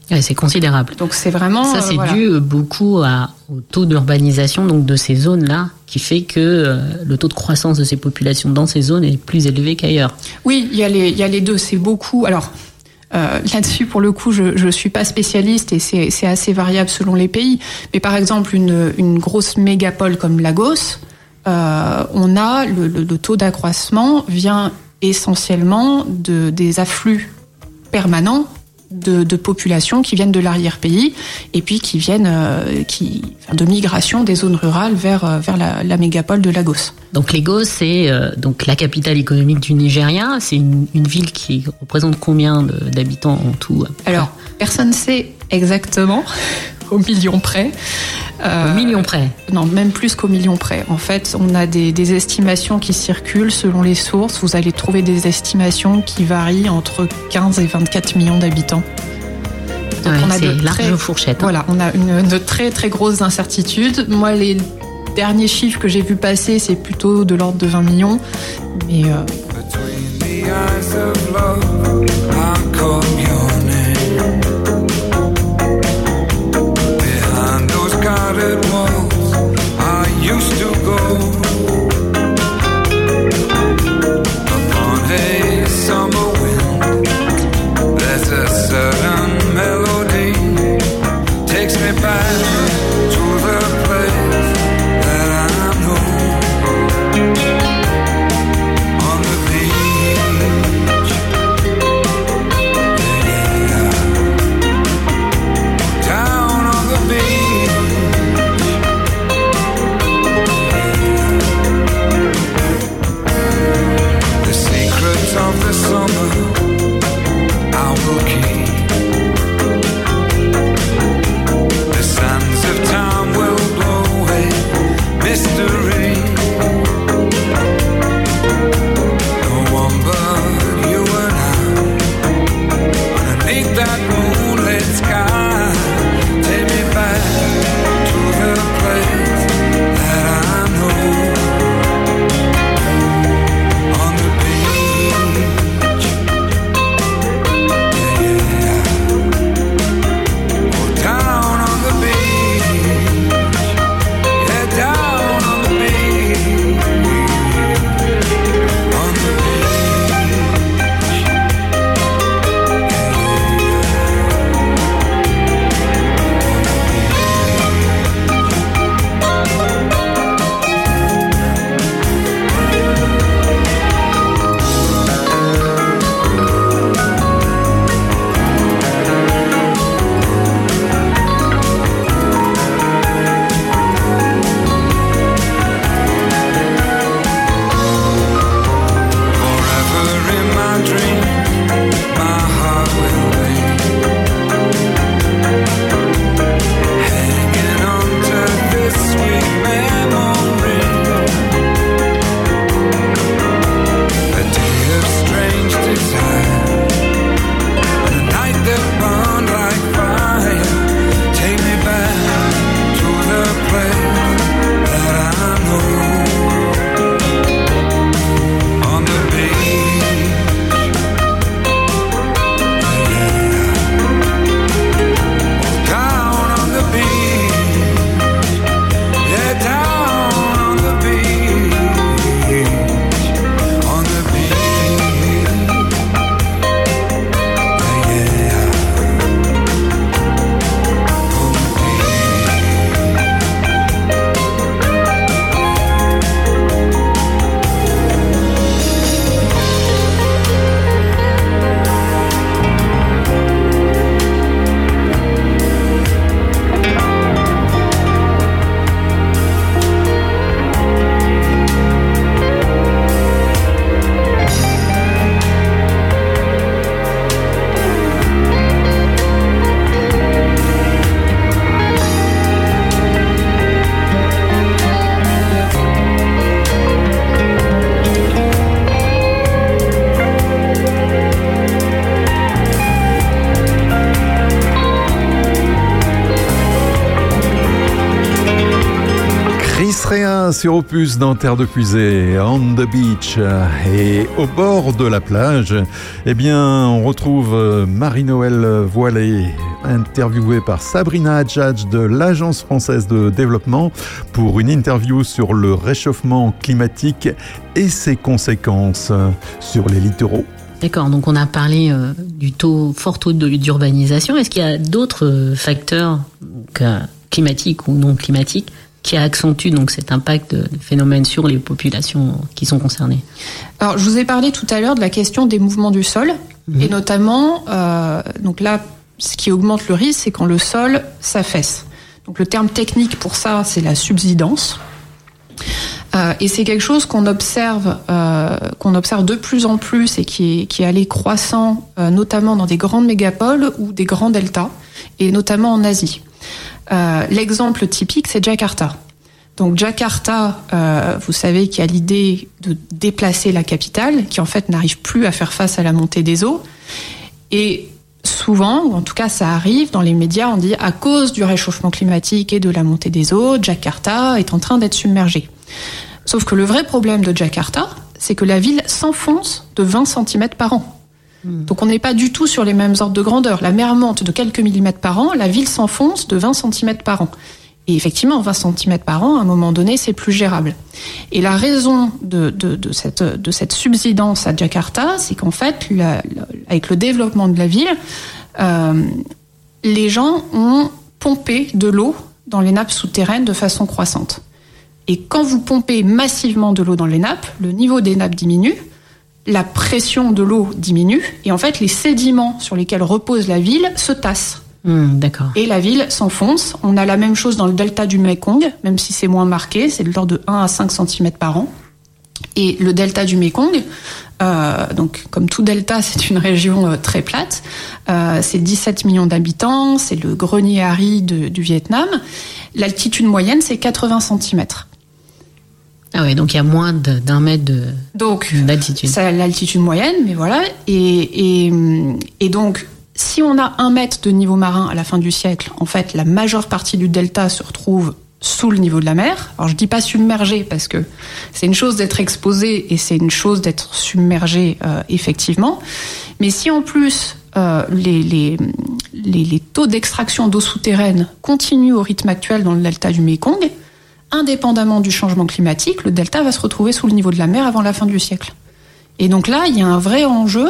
Ouais, c'est considérable. Donc c'est vraiment Ça, euh, c'est voilà. dû beaucoup à- au taux d'urbanisation donc de ces zones-là, qui fait que euh, le taux de croissance de ces populations dans ces zones est plus élevé qu'ailleurs. Oui, il y a les, il y a les deux. C'est beaucoup. Alors euh, là-dessus, pour le coup, je je suis pas spécialiste et c'est assez variable selon les pays. Mais par exemple, une une grosse mégapole comme Lagos, euh, on a le, le- le taux d'accroissement vient essentiellement de des afflux permanents de, de populations qui viennent de l'arrière-pays et puis qui viennent euh, qui, de migration des zones rurales vers, euh, vers la, la mégapole de Lagos. Donc Lagos, c'est euh, donc la capitale économique du Nigeria. C'est une, une ville qui représente combien d'habitants en tout Alors, personne ne sait exactement, au million près. Euh, Au million près Non, même plus qu'au million près. En fait, on a des, des estimations qui circulent selon les sources. Vous allez trouver des estimations qui varient entre 15 et 24 millions d'habitants. Ouais, on a de large très- fourchette. hein. Voilà, on a une, très très grosses incertitudes. Moi, les derniers chiffres que j'ai vus passer, c'est plutôt de l'ordre de 20 millions. Mais euh, Sur Opus dans Terre de Puisée, on the beach et au bord de la plage. Eh bien, on retrouve euh, Marie-Noël Voilé, interviewée par Sabrina Hadjadj de l'Agence française de développement pour une interview sur le réchauffement climatique et ses conséquences sur les littoraux. D'accord, donc on a parlé euh, du taux, fort taux d'urbanisation. Est-ce qu'il y a d'autres euh, facteurs euh, climatiques ou non climatiques qui accentuent donc cet impact de, de phénomène sur les populations qui sont concernées Alors, je vous ai parlé tout à l'heure de la question des mouvements du sol, et notamment, euh, donc là, ce qui augmente le risque, c'est quand le sol s'affaisse. Donc, le terme technique pour ça, c'est la subsidence. Euh, et c'est quelque chose qu'on observe, euh, qu'on observe de plus en plus et qui est, qui est allé croissant, euh, notamment dans des grandes mégapoles ou des grands deltas, et notamment en Asie. Euh, L'exemple typique, c'est Jakarta. Donc Jakarta, euh, vous savez qu'il y a l'idée de déplacer la capitale, qui en fait n'arrive plus à faire face à la montée des eaux. Et souvent, ou en tout cas ça arrive dans les médias, on dit à cause du réchauffement climatique et de la montée des eaux, Jakarta est en train d'être submergée. Sauf que le vrai problème de Jakarta, c'est que la ville s'enfonce de 20 cm par an. Donc on n'est pas du tout sur les mêmes ordres de grandeur. La mer monte de quelques millimètres par an, la ville s'enfonce de 20 cm par an. Et effectivement, 20 cm par an, à un moment donné, c'est plus gérable. Et la raison de, cette, de cette subsidence à Jakarta, c'est qu'en fait, avec le développement de la ville, euh, les gens ont pompé de l'eau dans les nappes souterraines de façon croissante. Et quand vous pompez massivement de l'eau dans les nappes, le niveau des nappes diminue, la pression de l'eau diminue, et en fait, les sédiments sur lesquels repose la ville se tassent. Hmm, D'accord. Et la ville s'enfonce. On a la même chose dans le delta du Mekong, même si c'est moins marqué, c'est de l'ordre de 1 à 5 cm par an. Et le delta du Mekong, euh, donc comme tout delta, c'est une région euh, très plate. Euh, c'est 17 millions d'habitants, c'est le grenier aride du Vietnam. L'altitude moyenne, c'est 80 cm. Ah ouais, donc il y a moins d'un mètre de Donc, d'altitude. c'est l'altitude moyenne, mais voilà. Et, et, et donc, si on a un mètre de niveau marin à la fin du siècle, en fait, la majeure partie du delta se retrouve sous le niveau de la mer. Alors, je dis pas submergé parce que c'est une chose d'être exposé et c'est une chose d'être submergé, euh, effectivement. Mais si en plus euh, les, les, les, les taux d'extraction d'eau souterraine continuent au rythme actuel dans le delta du Mekong, indépendamment du changement climatique, le delta va se retrouver sous le niveau de la mer avant la fin du siècle. Et donc là, il y a un vrai enjeu.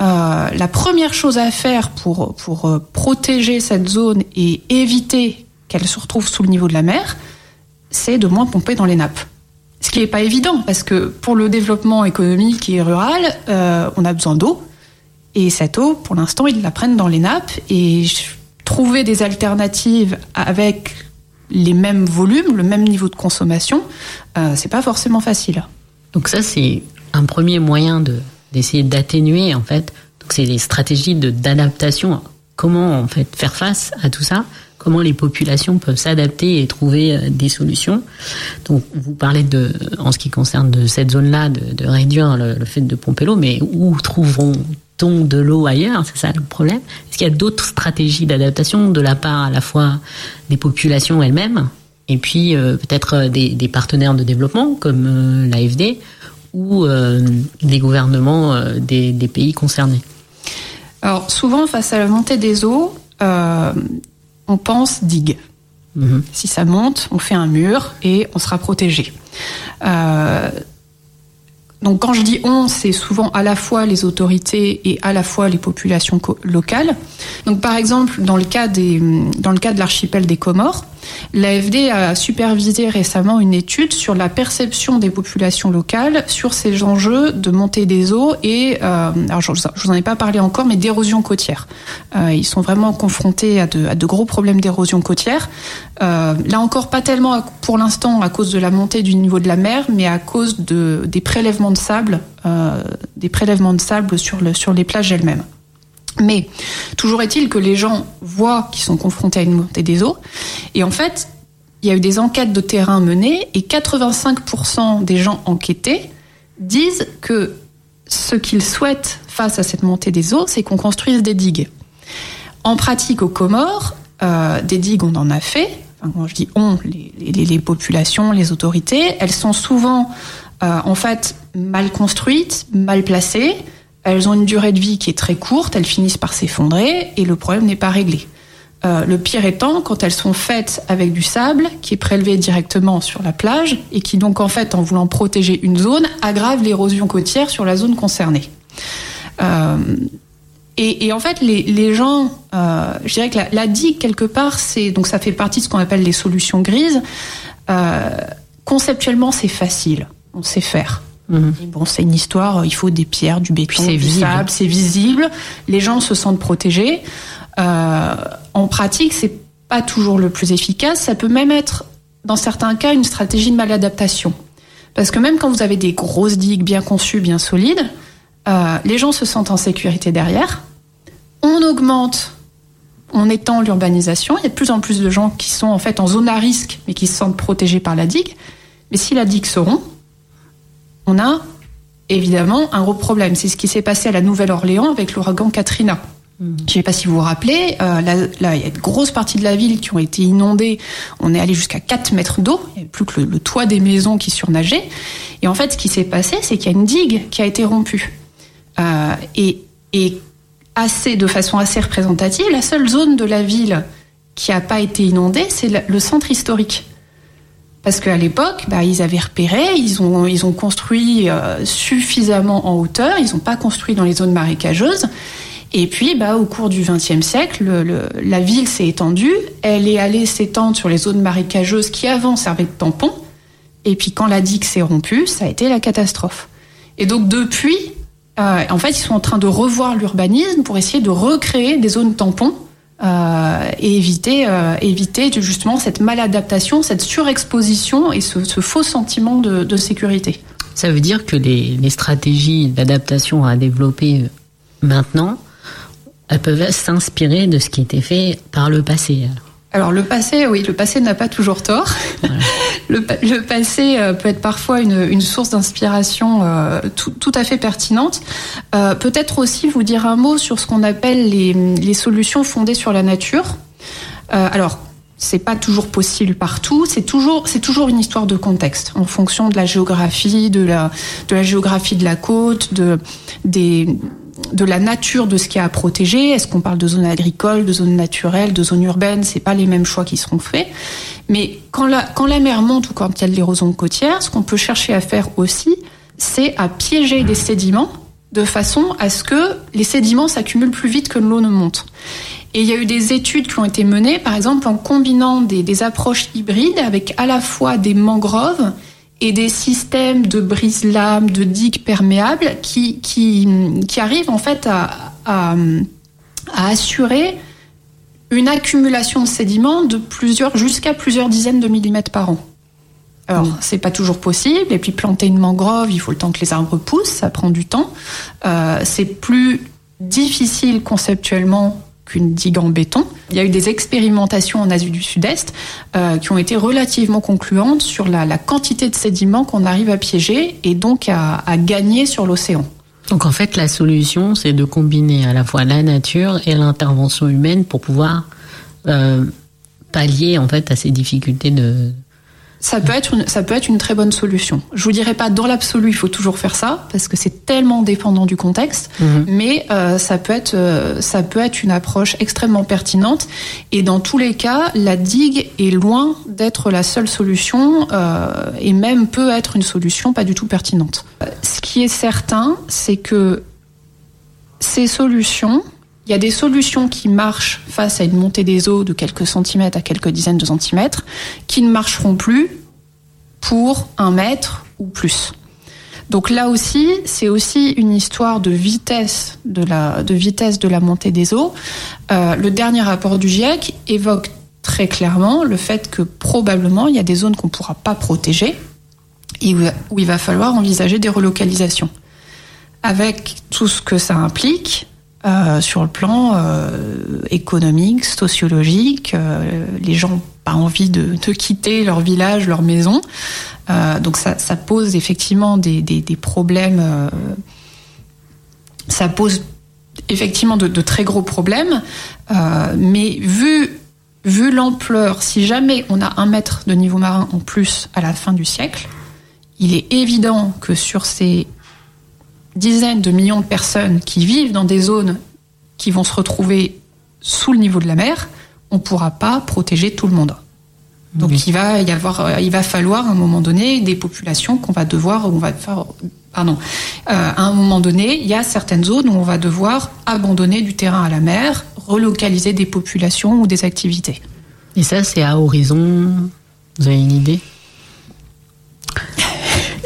Euh, la première chose à faire pour, pour euh, protéger cette zone et éviter qu'elle se retrouve sous le niveau de la mer, c'est de moins pomper dans les nappes. Ce qui n'est pas évident, parce que pour le développement économique et rural, euh, on a besoin d'eau. Et cette eau, pour l'instant, ils la prennent dans les nappes. Et trouver des alternatives avec les mêmes volumes, le même niveau de consommation, euh, c'est pas forcément facile. Donc ça, c'est un premier moyen de d'essayer d'atténuer en fait. Donc c'est les stratégies de d'adaptation. Comment en fait faire face à tout ça? Comment les populations peuvent s'adapter et trouver euh, des solutions? Donc vous parlez de, en ce qui concerne de cette zone-là, de, de réduire le, fait de pomper l'eau, mais où trouveront-on de l'eau ailleurs C'est ça le problème. Est-ce qu'il y a d'autres stratégies d'adaptation de la part à la fois des populations elles-mêmes et puis euh, peut-être euh, des, des partenaires de développement comme euh, l'AFD ou euh, des gouvernements des, des pays concernés? Alors souvent, face à la montée des eaux, on pense digue. Si ça monte, on fait un mur et on sera protégé. Donc quand je dis on, c'est souvent à la fois les autorités et à la fois les populations locales. Donc par exemple, dans le cas, des, dans le cas de l'archipel des Comores, l'AFD a supervisé récemment une étude sur la perception des populations locales sur ces enjeux de montée des eaux et, euh, alors je vous en ai pas parlé encore, mais d'érosion côtière. Euh, ils sont vraiment confrontés à de, gros problèmes d'érosion côtière. Euh, là encore, pas tellement pour l'instant à cause de la montée du niveau de la mer, mais à cause de, des prélèvements de sable, des prélèvements de sable sur, le, sur les plages elles-mêmes. Mais toujours est-il que les gens voient qu'ils sont confrontés à une montée des eaux. Et en fait, il y a eu des enquêtes de terrain menées et 85% des gens enquêtés disent que ce qu'ils souhaitent face à cette montée des eaux, c'est qu'on construise des digues. En pratique, aux Comores, euh, des digues, on en a fait. enfin, quand je dis on, les, populations, les autorités, elles sont souvent euh, en fait mal construites, mal placées. Elles ont une durée de vie qui est très courte, elles finissent par s'effondrer et le problème n'est pas réglé. Euh, le pire étant quand elles sont faites avec du sable qui est prélevé directement sur la plage et qui donc en fait en voulant protéger une zone aggrave l'érosion côtière sur la zone concernée. Euh, et, en fait, les, gens, euh, je dirais que la, la digue quelque part, c'est donc ça fait partie de ce qu'on appelle les solutions grises. Conceptuellement, c'est facile, on sait faire. Et Bon, c'est une histoire. Il faut des pierres, du béton, c'est du visible. sable, c'est visible. Les gens se sentent protégés. Euh, en pratique, c'est pas toujours le plus efficace. Ça peut même être, dans certains cas, une stratégie de maladaptation. Parce que même quand vous avez des grosses digues bien conçues, bien solides, euh, les gens se sentent en sécurité derrière. On augmente, on étend l'urbanisation. Il y a de plus en plus de gens qui sont en fait en zone à risque, mais qui se sentent protégés par la digue. Mais si la digue se rompt, on a évidemment un gros problème. C'est ce qui s'est passé à la Nouvelle-Orléans avec l'ouragan Katrina. Je ne sais pas si vous vous rappelez, euh, là, il y a une grosse partie de la ville qui ont été inondées. On est allé jusqu'à 4 mètres d'eau. Il n'y avait plus que le, le toit des maisons qui surnageait. Et en fait, ce qui s'est passé, c'est qu'il y a une digue qui a été rompue. Euh, et, et assez, de façon assez représentative, la seule zone de la ville qui n'a pas été inondée, c'est le centre historique. Parce qu'à l'époque, bah, ils avaient repéré, ils ont, construit euh, suffisamment en hauteur, ils n'ont pas construit dans les zones marécageuses. Et puis, bah, au cours du XXe siècle, le- le- la ville s'est étendue. Elle est allée s'étendre sur les zones marécageuses qui avant servaient de tampon. Et puis, quand la digue s'est rompue, ça a été la catastrophe. Et donc, depuis, euh, en fait, ils sont en train de revoir l'urbanisme pour essayer de recréer des zones tampons euh, et éviter, euh, éviter justement cette maladaptation, cette surexposition et ce, ce faux sentiment de, de sécurité. Ça veut dire que les, les stratégies d'adaptation à développer euh, maintenant, elles peuvent s'inspirer de ce qui était fait par le passé. Alors le passé, oui, le passé n'a pas toujours tort. le, le passé euh, peut être parfois une, une source d'inspiration euh, tout, tout à fait pertinente. Euh, Peut-être aussi vous dire un mot sur ce qu'on appelle les, les solutions fondées sur la nature. Euh, alors c'est pas toujours possible partout. C'est toujours, c'est toujours une histoire de contexte en fonction de la géographie, de la, de la géographie de la côte, de, des, de la nature de ce qu'il y a à protéger. Est-ce qu'on parle de zones agricoles, de zones naturelles, de zones urbaines? C'est pas les mêmes choix qui seront faits. Mais quand la, quand la mer monte ou quand il y a de l'érosion côtière, ce qu'on peut chercher à faire aussi, c'est à piéger des sédiments de façon à ce que les sédiments s'accumulent plus vite que l'eau ne monte. Et il y a eu des études qui ont été menées, par exemple, en combinant des, des approches hybrides avec à la fois des mangroves et des systèmes de brise-lames, de digues perméables qui, qui, qui arrivent en fait à, à, à assurer une accumulation de sédiments de plusieurs, jusqu'à plusieurs dizaines de millimètres par an. Alors, c'est pas toujours possible. Et puis, planter une mangrove, il faut le temps que les arbres poussent, ça prend du temps. Euh, c'est plus difficile conceptuellement qu'une digue en béton. Il y a eu des expérimentations en Asie du Sud-Est euh, qui ont été relativement concluantes sur la, quantité de sédiments qu'on arrive à piéger et donc à, à gagner sur l'océan. Donc en fait, la solution, c'est de combiner à la fois la nature et l'intervention humaine pour pouvoir euh, pallier en fait à ces difficultés de. Ça peut être une, ça peut être une très bonne solution. Je vous dirais pas dans l'absolu, il faut toujours faire ça parce que c'est tellement dépendant du contexte. Mhm. Mais euh, ça peut être, euh, ça peut être une approche extrêmement pertinente. Et dans tous les cas, la digue est loin d'être la seule solution euh, et même peut être une solution pas du tout pertinente. Euh, Ce qui est certain, c'est que ces solutions, il y a des solutions qui marchent face à une montée des eaux de quelques centimètres à quelques dizaines de centimètres, qui ne marcheront plus pour un mètre ou plus. Donc là aussi, c'est aussi une histoire de vitesse de la, montée des eaux. Euh, le dernier rapport du GIEC évoque très clairement le fait que probablement il y a des zones qu'on ne pourra pas protéger et où il va falloir envisager des relocalisations. Avec tout ce que ça implique, euh, sur le plan euh, économique, sociologique. Euh, les gens n'ont pas envie de, de, quitter leur village, leur maison. Donc ça, pose effectivement des, des, problèmes. ça pose effectivement de, de très gros problèmes. Mais vu vu l'ampleur, si jamais on a un mètre de niveau marin en plus à la fin du siècle, il est évident que sur ces dizaines de millions de personnes qui vivent dans des zones qui vont se retrouver sous le niveau de la mer, on ne pourra pas protéger tout le monde. Donc il va y avoir, euh, il va falloir à un moment donné des populations qu'on va devoir, on va faire, pardon, euh, à un moment donné, il y a certaines zones où on va devoir abandonner du terrain à la mer, relocaliser des populations ou des activités. Et ça, c'est à horizon. Vous avez une idée?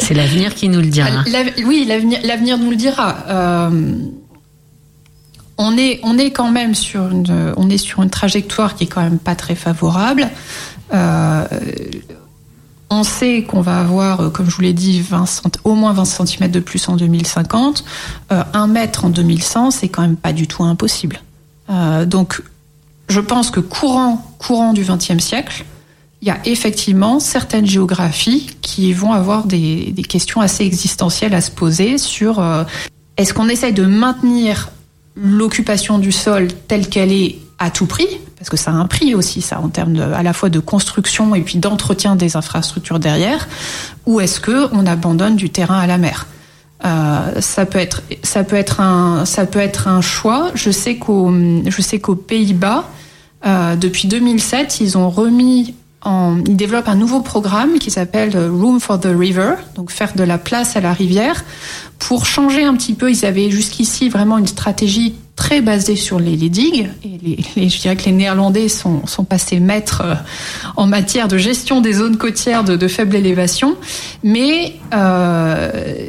C'est l'avenir qui nous le dira. L'av- Oui, l'avenir, nous le dira. Euh, on est, on est quand même sur une, on est sur une trajectoire qui est quand même pas très favorable. Euh, on sait qu'on va avoir, comme je vous l'ai dit, 20 cent- au moins 20 cm de plus en 2050. Euh, un mètre en 2100, c'est quand même pas du tout impossible. Euh, donc, je pense que courant, courant du XXe siècle, il y a effectivement certaines géographies qui vont avoir des, questions assez existentielles à se poser sur euh, est-ce qu'on essaye de maintenir l'occupation du sol telle qu'elle est à tout prix, parce que ça a un prix aussi, ça, en termes à la fois de construction et puis d'entretien des infrastructures derrière, ou est-ce que on abandonne du terrain à la mer? Euh, ça peut être, ça peut être un, ça peut être un choix. Je sais qu'au, je sais qu'aux Pays-Bas, euh, depuis 2007, ils ont remis en, ils développent un nouveau programme qui s'appelle Room for the River, donc faire de la place à la rivière, pour changer un petit peu. Ils avaient jusqu'ici vraiment une stratégie très basée sur les, digues. Et je dirais que les Néerlandais sont, sont passés maîtres euh, en matière de gestion des zones côtières de, de faible élévation. Mais euh,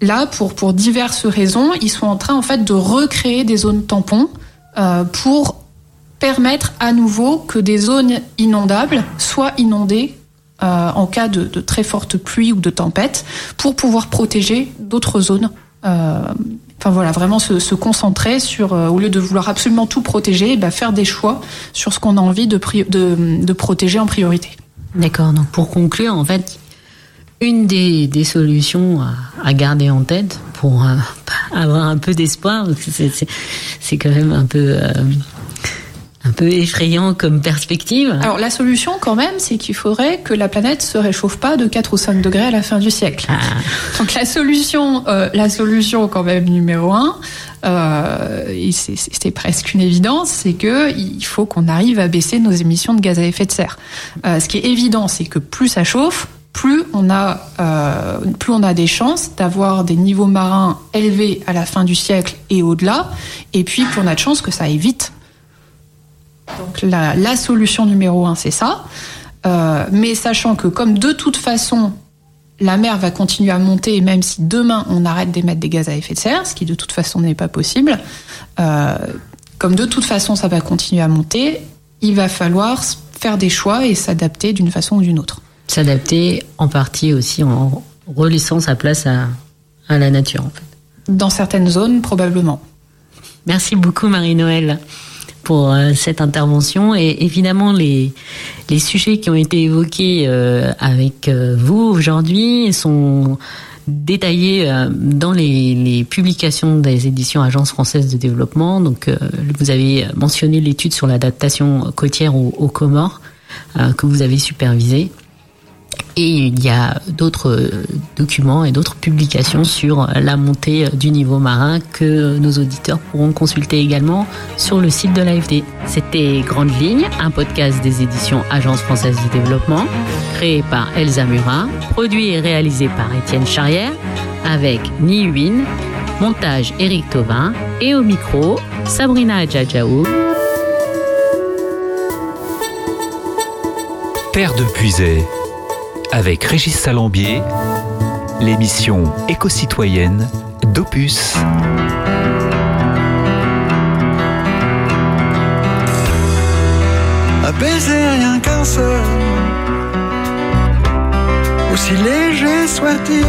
là, pour, pour diverses raisons, ils sont en train en fait de recréer des zones tampons euh, pour permettre à nouveau que des zones inondables soient inondées euh, en cas de, très forte pluie ou de tempête pour pouvoir protéger d'autres zones. Euh, Enfin voilà, vraiment se, concentrer sur, euh, au lieu de vouloir absolument tout protéger, bah, faire des choix sur ce qu'on a envie de, protéger en priorité. D'accord. Donc pour conclure, en fait, une des, solutions à, garder en tête pour avoir un peu d'espoir, c'est- quand même un peu un peu effrayant comme perspective. Alors la solution quand même, c'est qu'il faudrait que la planète se réchauffe pas de 4 ou 5 degrés à la fin du siècle. Donc la solution, euh, la solution quand même numéro un, euh, et c'était presque une évidence, c'est que il faut qu'on arrive à baisser nos émissions de gaz à effet de serre. Euh, ce qui est évident, c'est que plus ça chauffe, plus on a, euh, plus on a des chances d'avoir des niveaux marins élevés à la fin du siècle et au-delà, et puis plus on a de chances que ça aille vite. Donc la, la solution numéro un, c'est ça. Euh, mais sachant que comme de toute façon, la mer va continuer à monter, même si demain on arrête d'émettre des gaz à effet de serre, ce qui de toute façon n'est pas possible, euh, comme de toute façon ça va continuer à monter, il va falloir faire des choix et s'adapter d'une façon ou d'une autre. S'adapter en partie aussi en relaissant sa place à, à la nature, en fait. Dans certaines zones, probablement. Merci beaucoup Marie-Noël pour euh, cette intervention et évidemment les, les sujets qui ont été évoqués euh, avec euh, vous aujourd'hui sont détaillés euh, dans les, les publications des éditions Agence française de développement. Donc euh, vous avez mentionné l'étude sur l'adaptation côtière aux, aux Comores euh, que vous avez supervisée. Et il y a d'autres euh, documents et d'autres publications sur la montée euh, du niveau marin que nos auditeurs pourront consulter également sur le site de l'AFD. C'était Grande Ligne, un podcast des éditions Agence française du développement, créé par Elsa Murat, produit et réalisé par Étienne Charrière, avec Ni Huyn, montage Éric Tauvin et au micro Sabrina Adjadjaou. Terre de Puisay, avec Régis Salambier, l'émission éco-citoyenne d'Opus. Un baiser rien qu'un seul, aussi léger soit-il,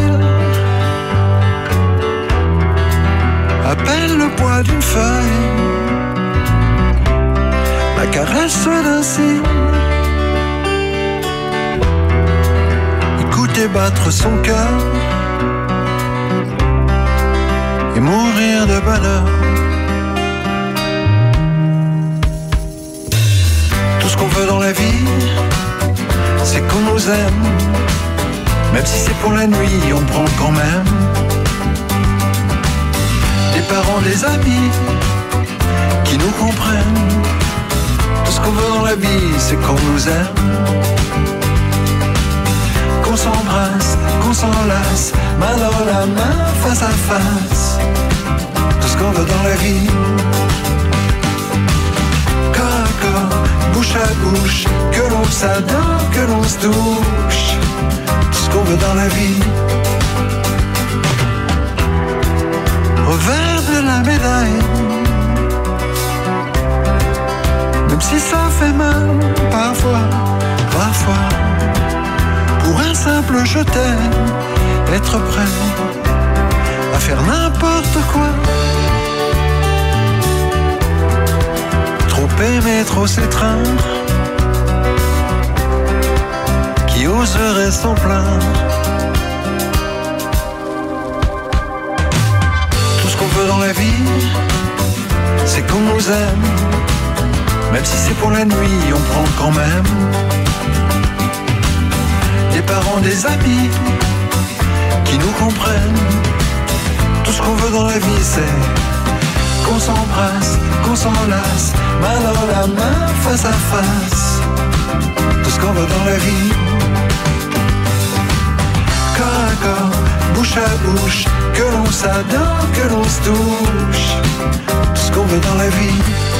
à peine le poids d'une feuille, la caresse d'un cil. Écouter battre son cœur et mourir de bonheur. Tout ce qu'on veut dans la vie, c'est qu'on nous aime. Même si c'est pour la nuit, on prend quand même. Des parents, des amis qui nous comprennent. Tout ce qu'on veut dans la vie, c'est qu'on nous aime. Qu'on s'embrasse, qu'on s'enlace, main dans la main, face à face. Tout ce qu'on veut dans la vie. Corps à corps, bouche à bouche, que l'on s'adore, que l'on se touche. Tout ce qu'on veut dans la vie. Revers de la médaille. Même si ça fait mal, parfois, parfois. Pour un simple je t'aime, être prêt à faire n'importe quoi. Trop aimer, trop s'étreindre. Qui oserait s'en plaindre Tout ce qu'on veut dans la vie, c'est qu'on nous aime. Même si c'est pour la nuit, on prend quand même. Parents, des amis qui nous comprennent. Tout ce qu'on veut dans la vie, c'est qu'on s'embrasse, qu'on s'enlace, main dans la main, face à face. Tout ce qu'on veut dans la vie. Corps à corps, bouche à bouche, que l'on s'adore, que l'on se touche. Tout ce qu'on veut dans la vie.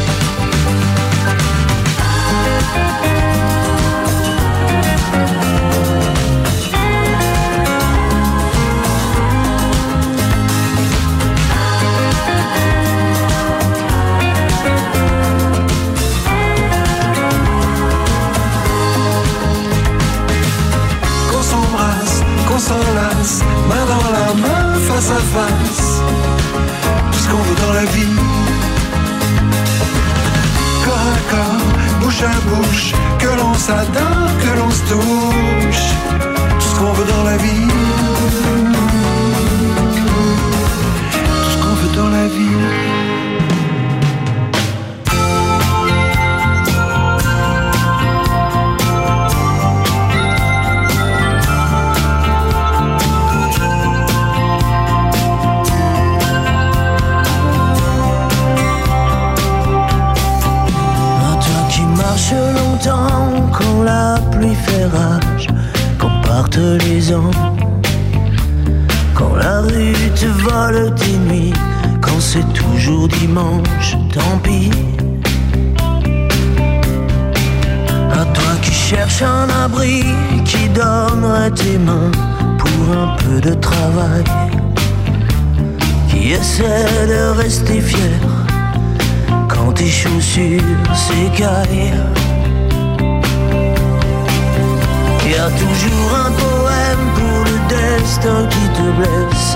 Que l'on s'adore, que l'on se touche. Tout ce qu'on veut dans la vie. Dimanche, tant pis. À toi qui cherches un abri, qui donnerait tes mains pour un peu de travail, qui essaie de rester fier quand tes chaussures s'écaillent. Y a toujours un poème pour le destin qui te blesse,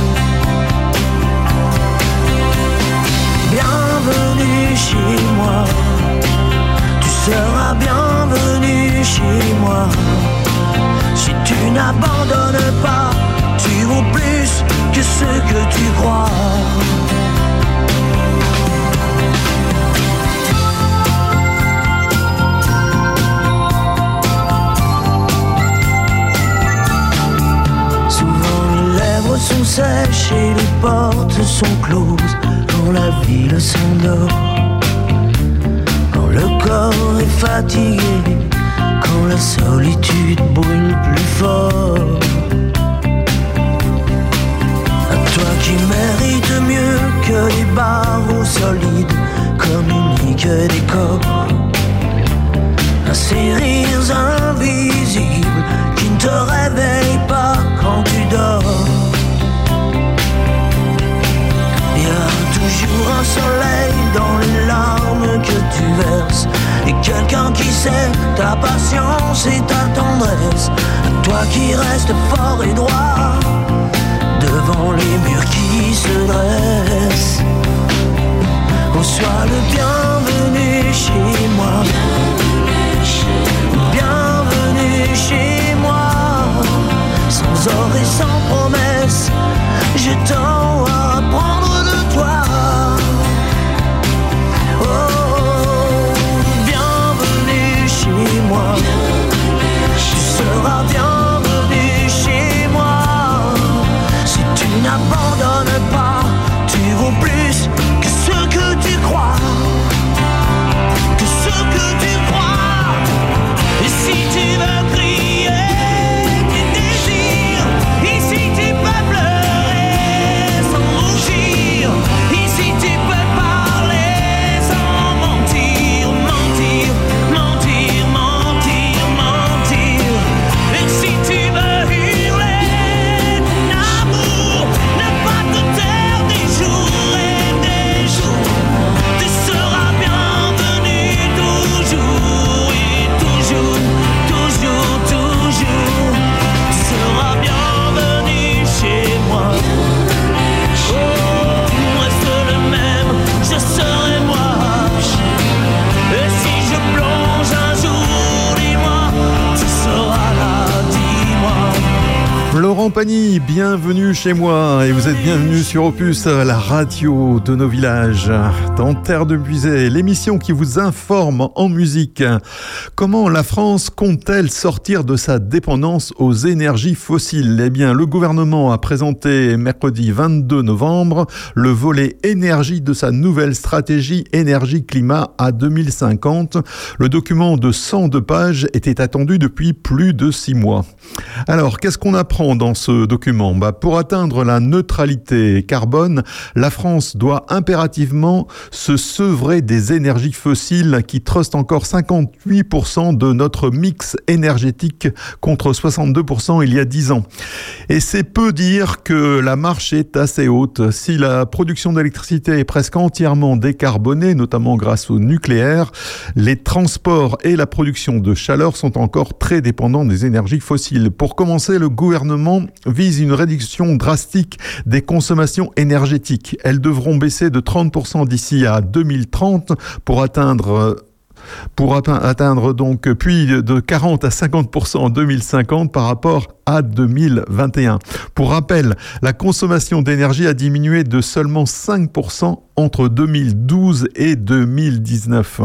Chez moi, tu seras bienvenu chez moi. Si tu n'abandonnes pas, tu vaux plus que ce que tu crois. Sont sèches et les portes sont closes quand la ville s'endort. Quand le corps est fatigué, quand la solitude brûle plus fort. À toi qui mérites mieux que les barreaux solides, communique des corps. À ces rires invisibles qui ne te réveillent pas quand tu dors. Toujours un soleil dans les larmes que tu verses. Et Quelqu'un qui sait ta patience et ta tendresse. Toi qui restes fort et droit devant les murs qui se dressent. Oh, sois le bienvenu chez moi. Bienvenue chez moi. Sans or et sans promesse, je tends à Tu seras bienvenue chez moi. Si tu n'abandonnes pas, tu vaux plus que ce que tu crois. Que ce que tu crois. Et si tu veux Laurent bienvenue chez moi et vous êtes bienvenue sur Opus, la radio de nos villages. Dans Terre de Puisée, l'émission qui vous informe en musique. Comment la France compte-t-elle sortir de sa dépendance aux énergies fossiles? Eh bien, le gouvernement a présenté mercredi 22 novembre le volet énergie de sa nouvelle stratégie énergie-climat à 2050. Le document de 102 pages était attendu depuis plus de six mois. Alors, qu'est-ce qu'on apprend dans ce document? Bah, Pour atteindre la neutralité carbone, la France doit impérativement se sevrer des énergies fossiles qui trustent encore 58% de notre mix énergétique contre 62% il y a 10 ans. Et c'est peu dire que la marche est assez haute. Si la production d'électricité est presque entièrement décarbonée, notamment grâce au nucléaire, les transports et la production de chaleur sont encore très dépendants des énergies fossiles. Pour commencer, le gouvernement vise une réduction drastique des consommations énergétiques. Elles devront baisser de 30% d'ici à 2030 pour atteindre pour atte- atteindre donc puis de 40 à 50% en 2050 par rapport à 2021. Pour rappel, la consommation d'énergie a diminué de seulement 5% entre 2012 et 2019.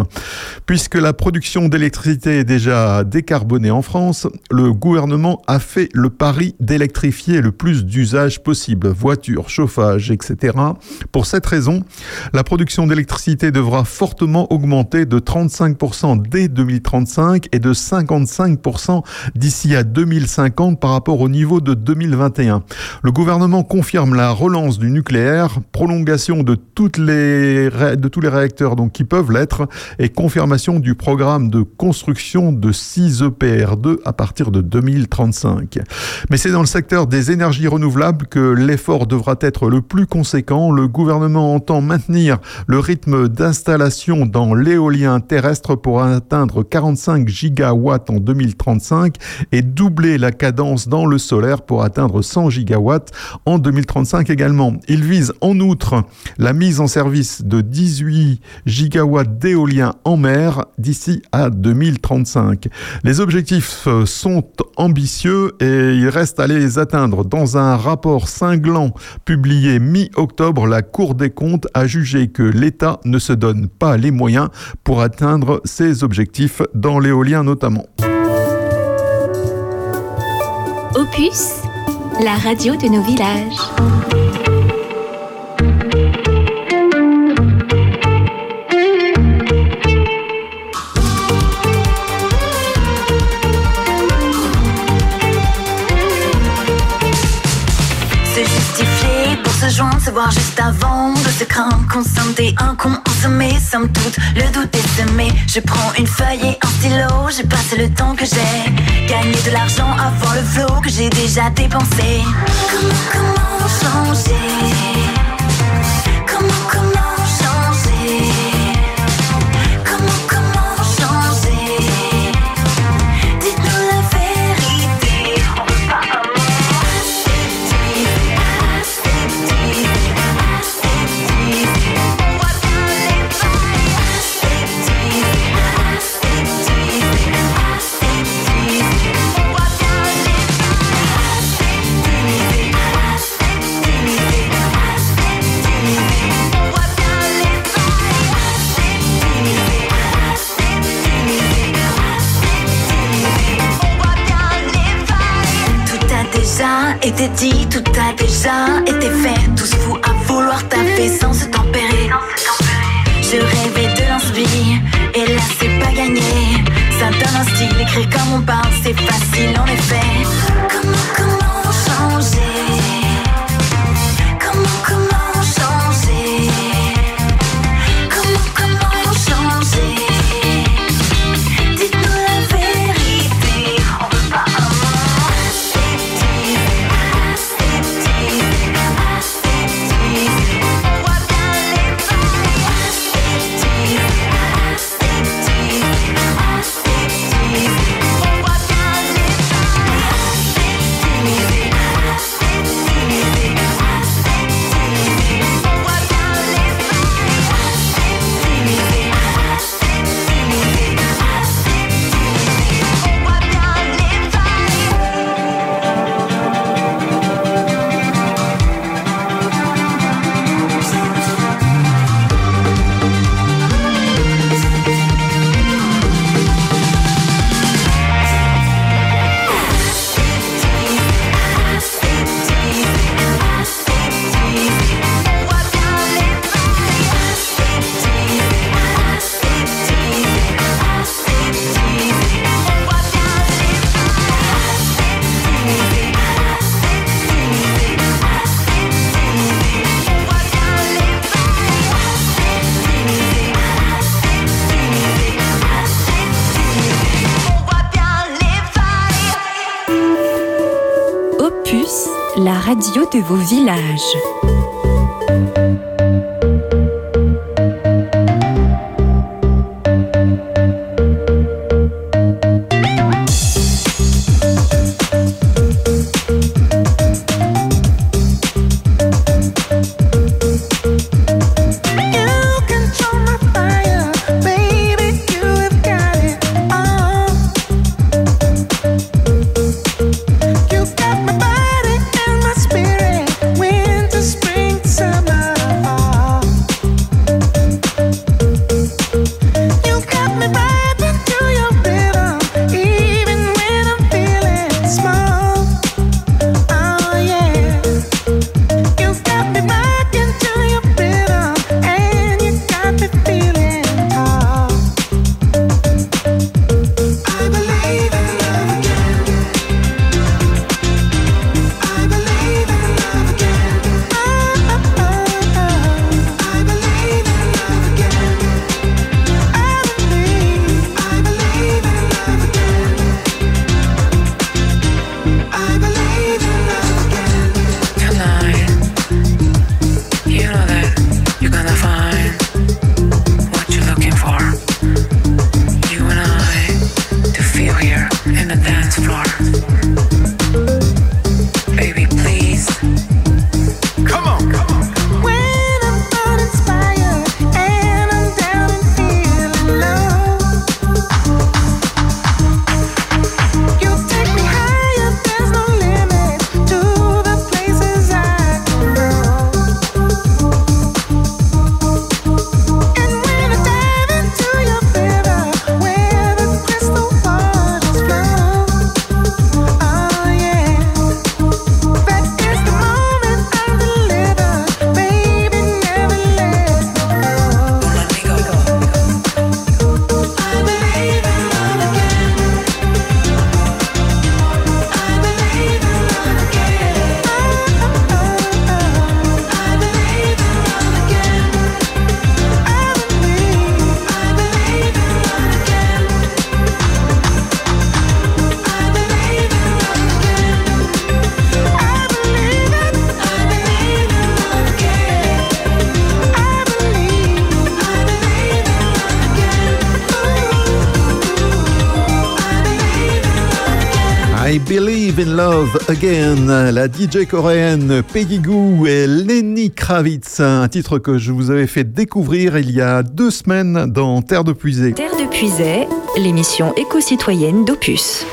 Puisque la production d'électricité est déjà décarbonée en France, le gouvernement a fait le pari d'électrifier le plus d'usages possible, voitures, chauffage, etc. Pour cette raison, la production d'électricité devra fortement augmenter de 35% dès 2035 et de 55% d'ici à 2050 par rapport au niveau de 2021. Le gouvernement confirme la relance du nucléaire, prolongation de, toutes les, de tous les réacteurs donc, qui peuvent l'être et confirmation du programme de construction de 6 EPR2 à partir de 2035. Mais c'est dans le secteur des énergies renouvelables que l'effort devra être le plus conséquent. Le gouvernement entend maintenir le rythme d'installation dans l'éolien terrestre pour atteindre 45 gigawatts en 2035 et doubler la cadence dans le solaire pour atteindre 100 gigawatts en 2035 également. Il vise en outre la mise en service de 18 gigawatts d'éolien en mer d'ici à 2035. Les objectifs euh, sont ambitieux et il reste à les atteindre. Dans un rapport cinglant publié mi-octobre, la Cour des comptes a jugé que l'État ne se donne pas les moyens pour atteindre ses objectifs dans l'éolien notamment. Opus, la radio de nos villages. Joindre, se voir juste avant de se craindre, consenter un con consommé, somme toute, le doute est semé. Je prends une feuille et un stylo, j'ai passé le temps que j'ai gagné de l'argent avant le flot que j'ai déjà dépensé. Comment, comment changer? été dit, tout a déjà été fait. Tous fous à vouloir taper sans se tempérer. Je rêvais de l'inspire, et là c'est pas gagné. Ça donne un style, écrit comme on parle, c'est facile en effet. Comment, comment vos villages. Again, la DJ coréenne Peggy Goo et Lenny Kravitz, un titre que je vous avais fait découvrir il y a deux semaines dans Terre de Puisée. Terre de Puisée, l'émission éco-citoyenne d'Opus.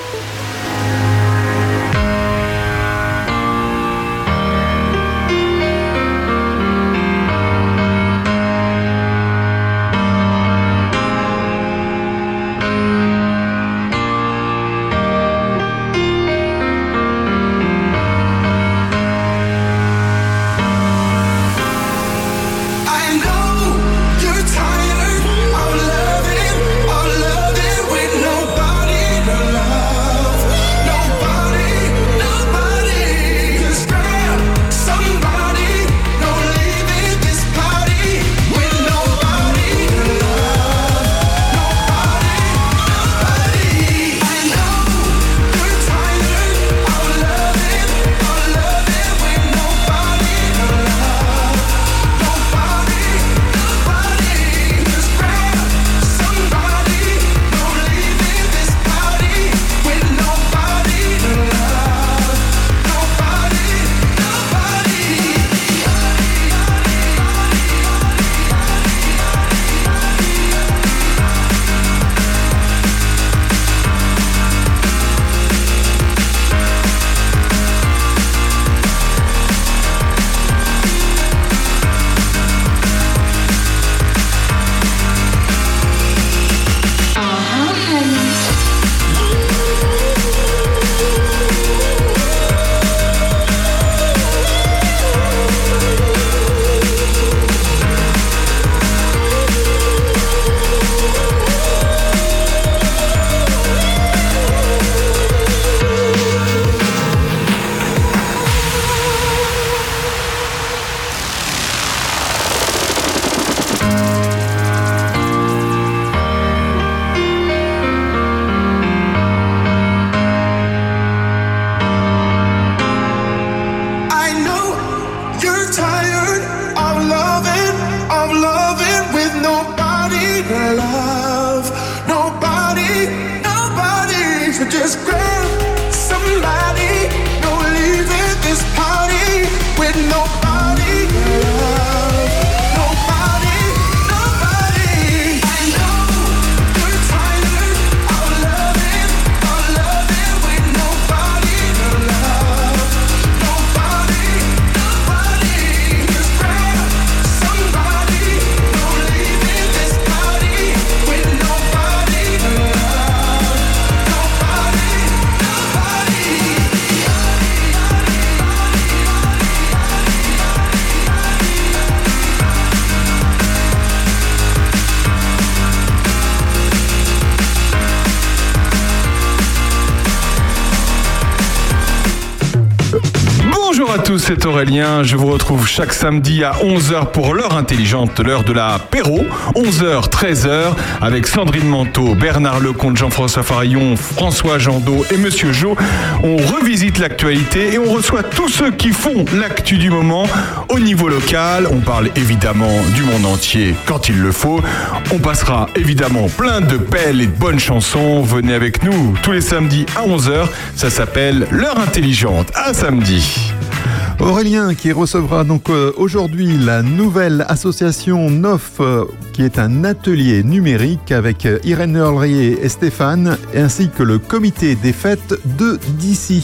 c'est Aurélien. Je vous retrouve chaque samedi à 11h pour l'heure intelligente, l'heure de la Péro. 11h, 13h, avec Sandrine Manteau, Bernard Lecomte, Jean-François Farillon, François Jandot et Monsieur Jo. On revisite l'actualité et on reçoit tous ceux qui font l'actu du moment au niveau local. On parle évidemment du monde entier quand il le faut. On passera évidemment plein de belles et de bonnes chansons. Venez avec nous tous les samedis à 11h. Ça s'appelle L'heure intelligente. À samedi. Aurélien qui recevra donc euh, aujourd'hui la nouvelle association NOF euh, qui est un atelier numérique avec euh, Irène Earlier et Stéphane ainsi que le comité des fêtes de DC.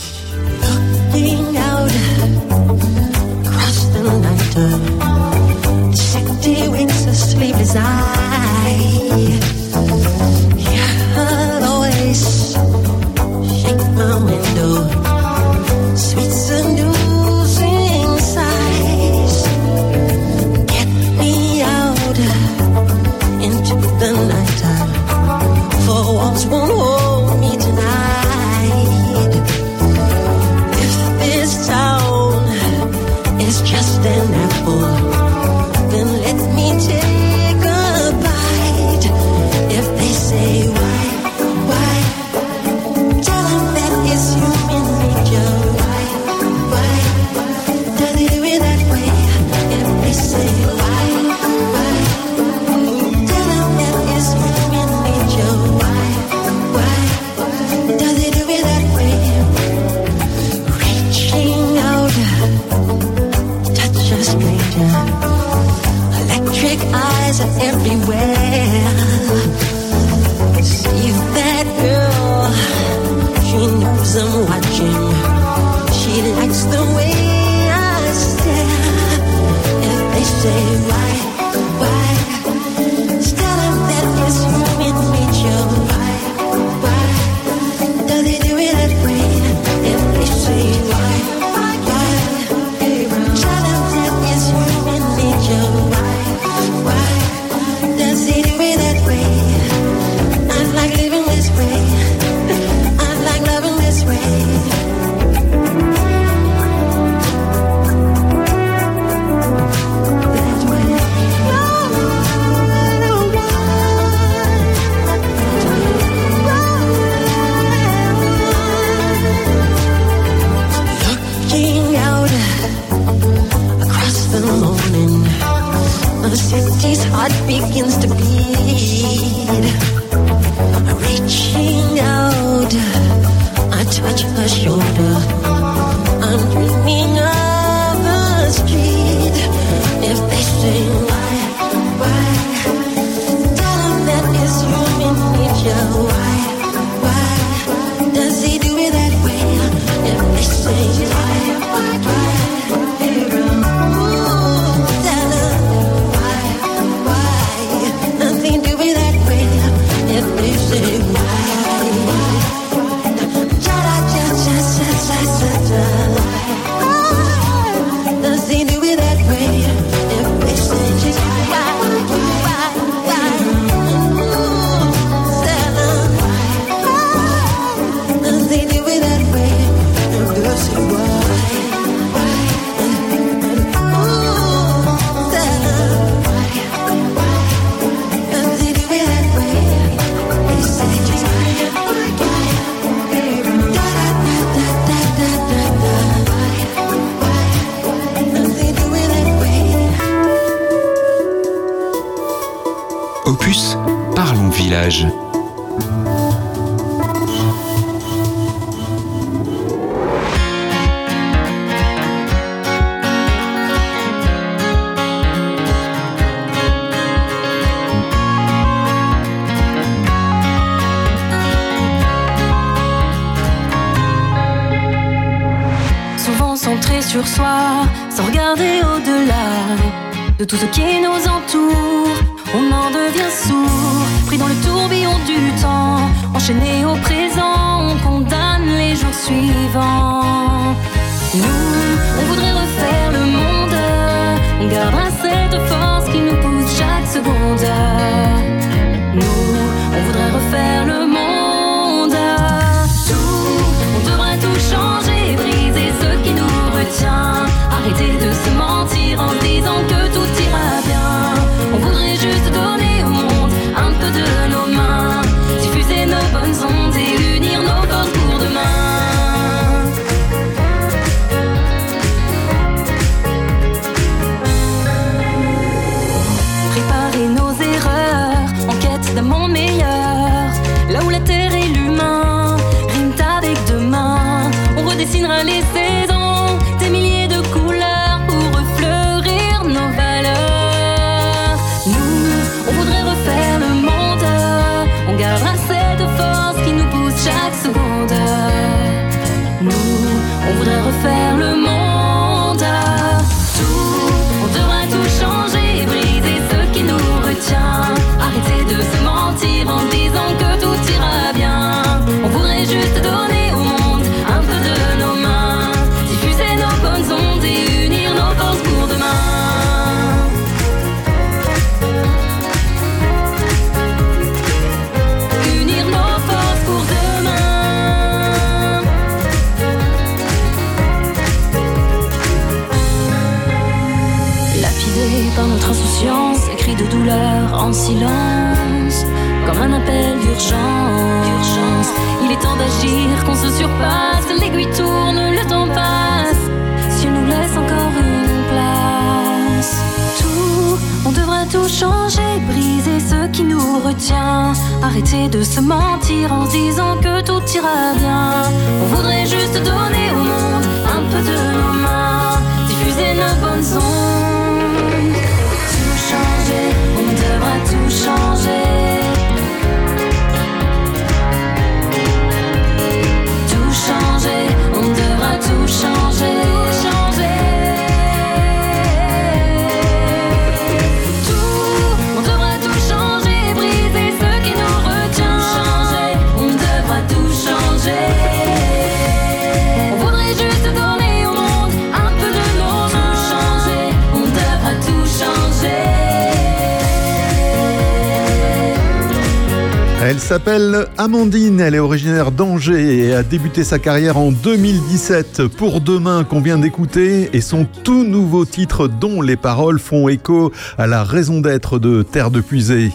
s'appelle Amandine, elle est originaire d'Angers et a débuté sa carrière en 2017 pour Demain qu'on vient d'écouter et son tout nouveau titre dont les paroles font écho à la raison d'être de Terre de Puisée.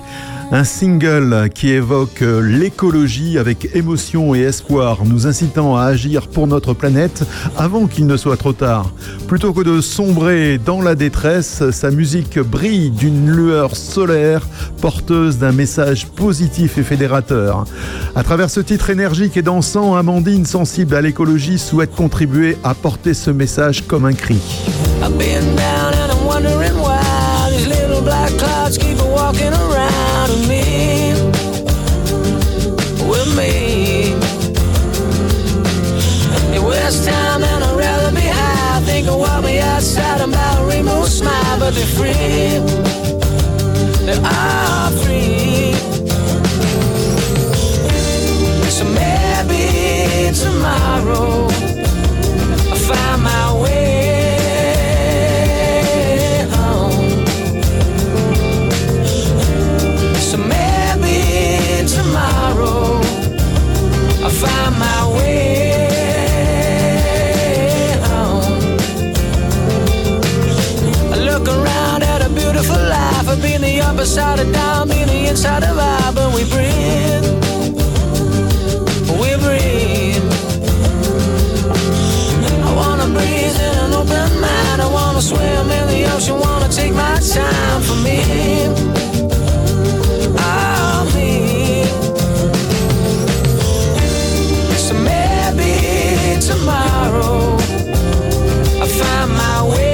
Un single qui évoque euh, l'écologie avec émotion et espoir, nous incitant à agir pour notre planète avant qu'il ne soit trop tard. Plutôt que de sombrer dans la détresse, sa musique brille d'une lueur solaire, porteuse d'un message positif et fédérateur. À travers ce titre énergique et dansant, Amandine, sensible à l'écologie, souhaite contribuer à porter ce message comme un cri. but they're free. They are free. So maybe tomorrow. up beside a dime in the inside of our, but we breathe. We breathe. I wanna breathe in an open mind. I wanna swim in the ocean. Wanna take my time for me. I'll. So maybe tomorrow I find my way.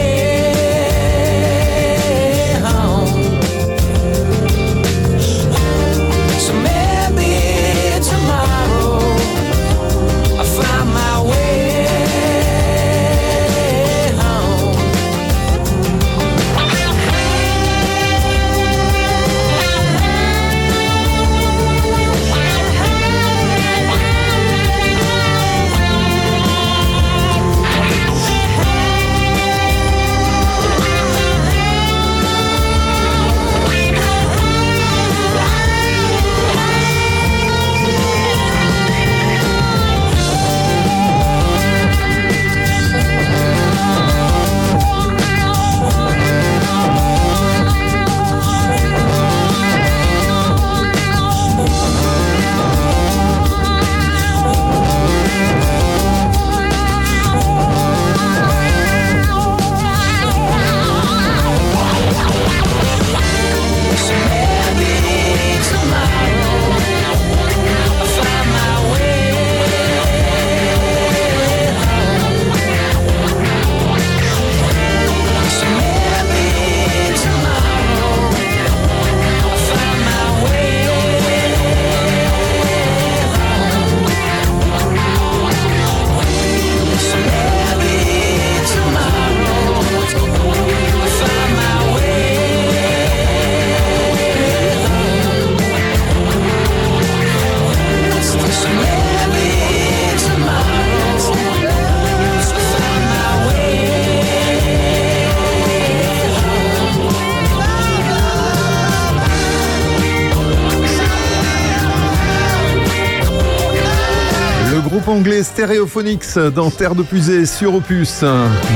Anglais Stereophonics dans Terre de Pusée sur Opus.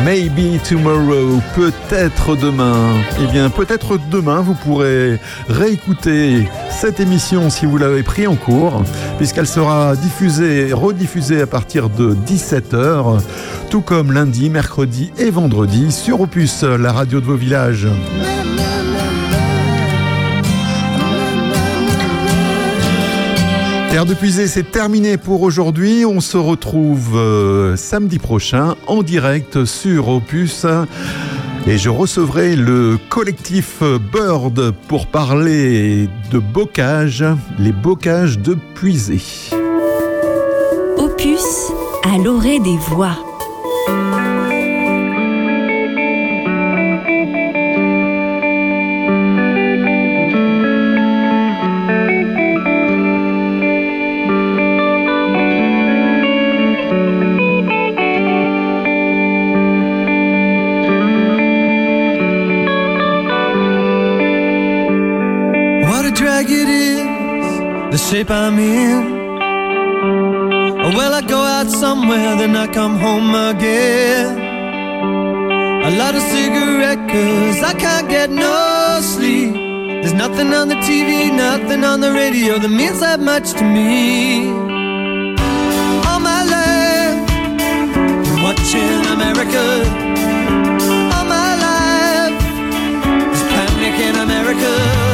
Maybe tomorrow, peut-être demain. Eh bien, peut-être demain, vous pourrez réécouter cette émission si vous l'avez pris en cours, puisqu'elle sera diffusée, rediffusée à partir de 17h, tout comme lundi, mercredi et vendredi sur Opus, la radio de vos villages. Terre de Puisée, c'est terminé pour aujourd'hui. On se retrouve euh, samedi prochain en direct sur Opus. Et je recevrai le collectif Bird pour parler de bocage, les bocages de Puisée. Opus à l'orée des voix. The shape I'm in. Well, I go out somewhere, then I come home again. A lot of cigarette, cause I can't get no sleep. There's nothing on the TV, nothing on the radio that means that much to me. All my life, been watching America. All my life, is panic in America.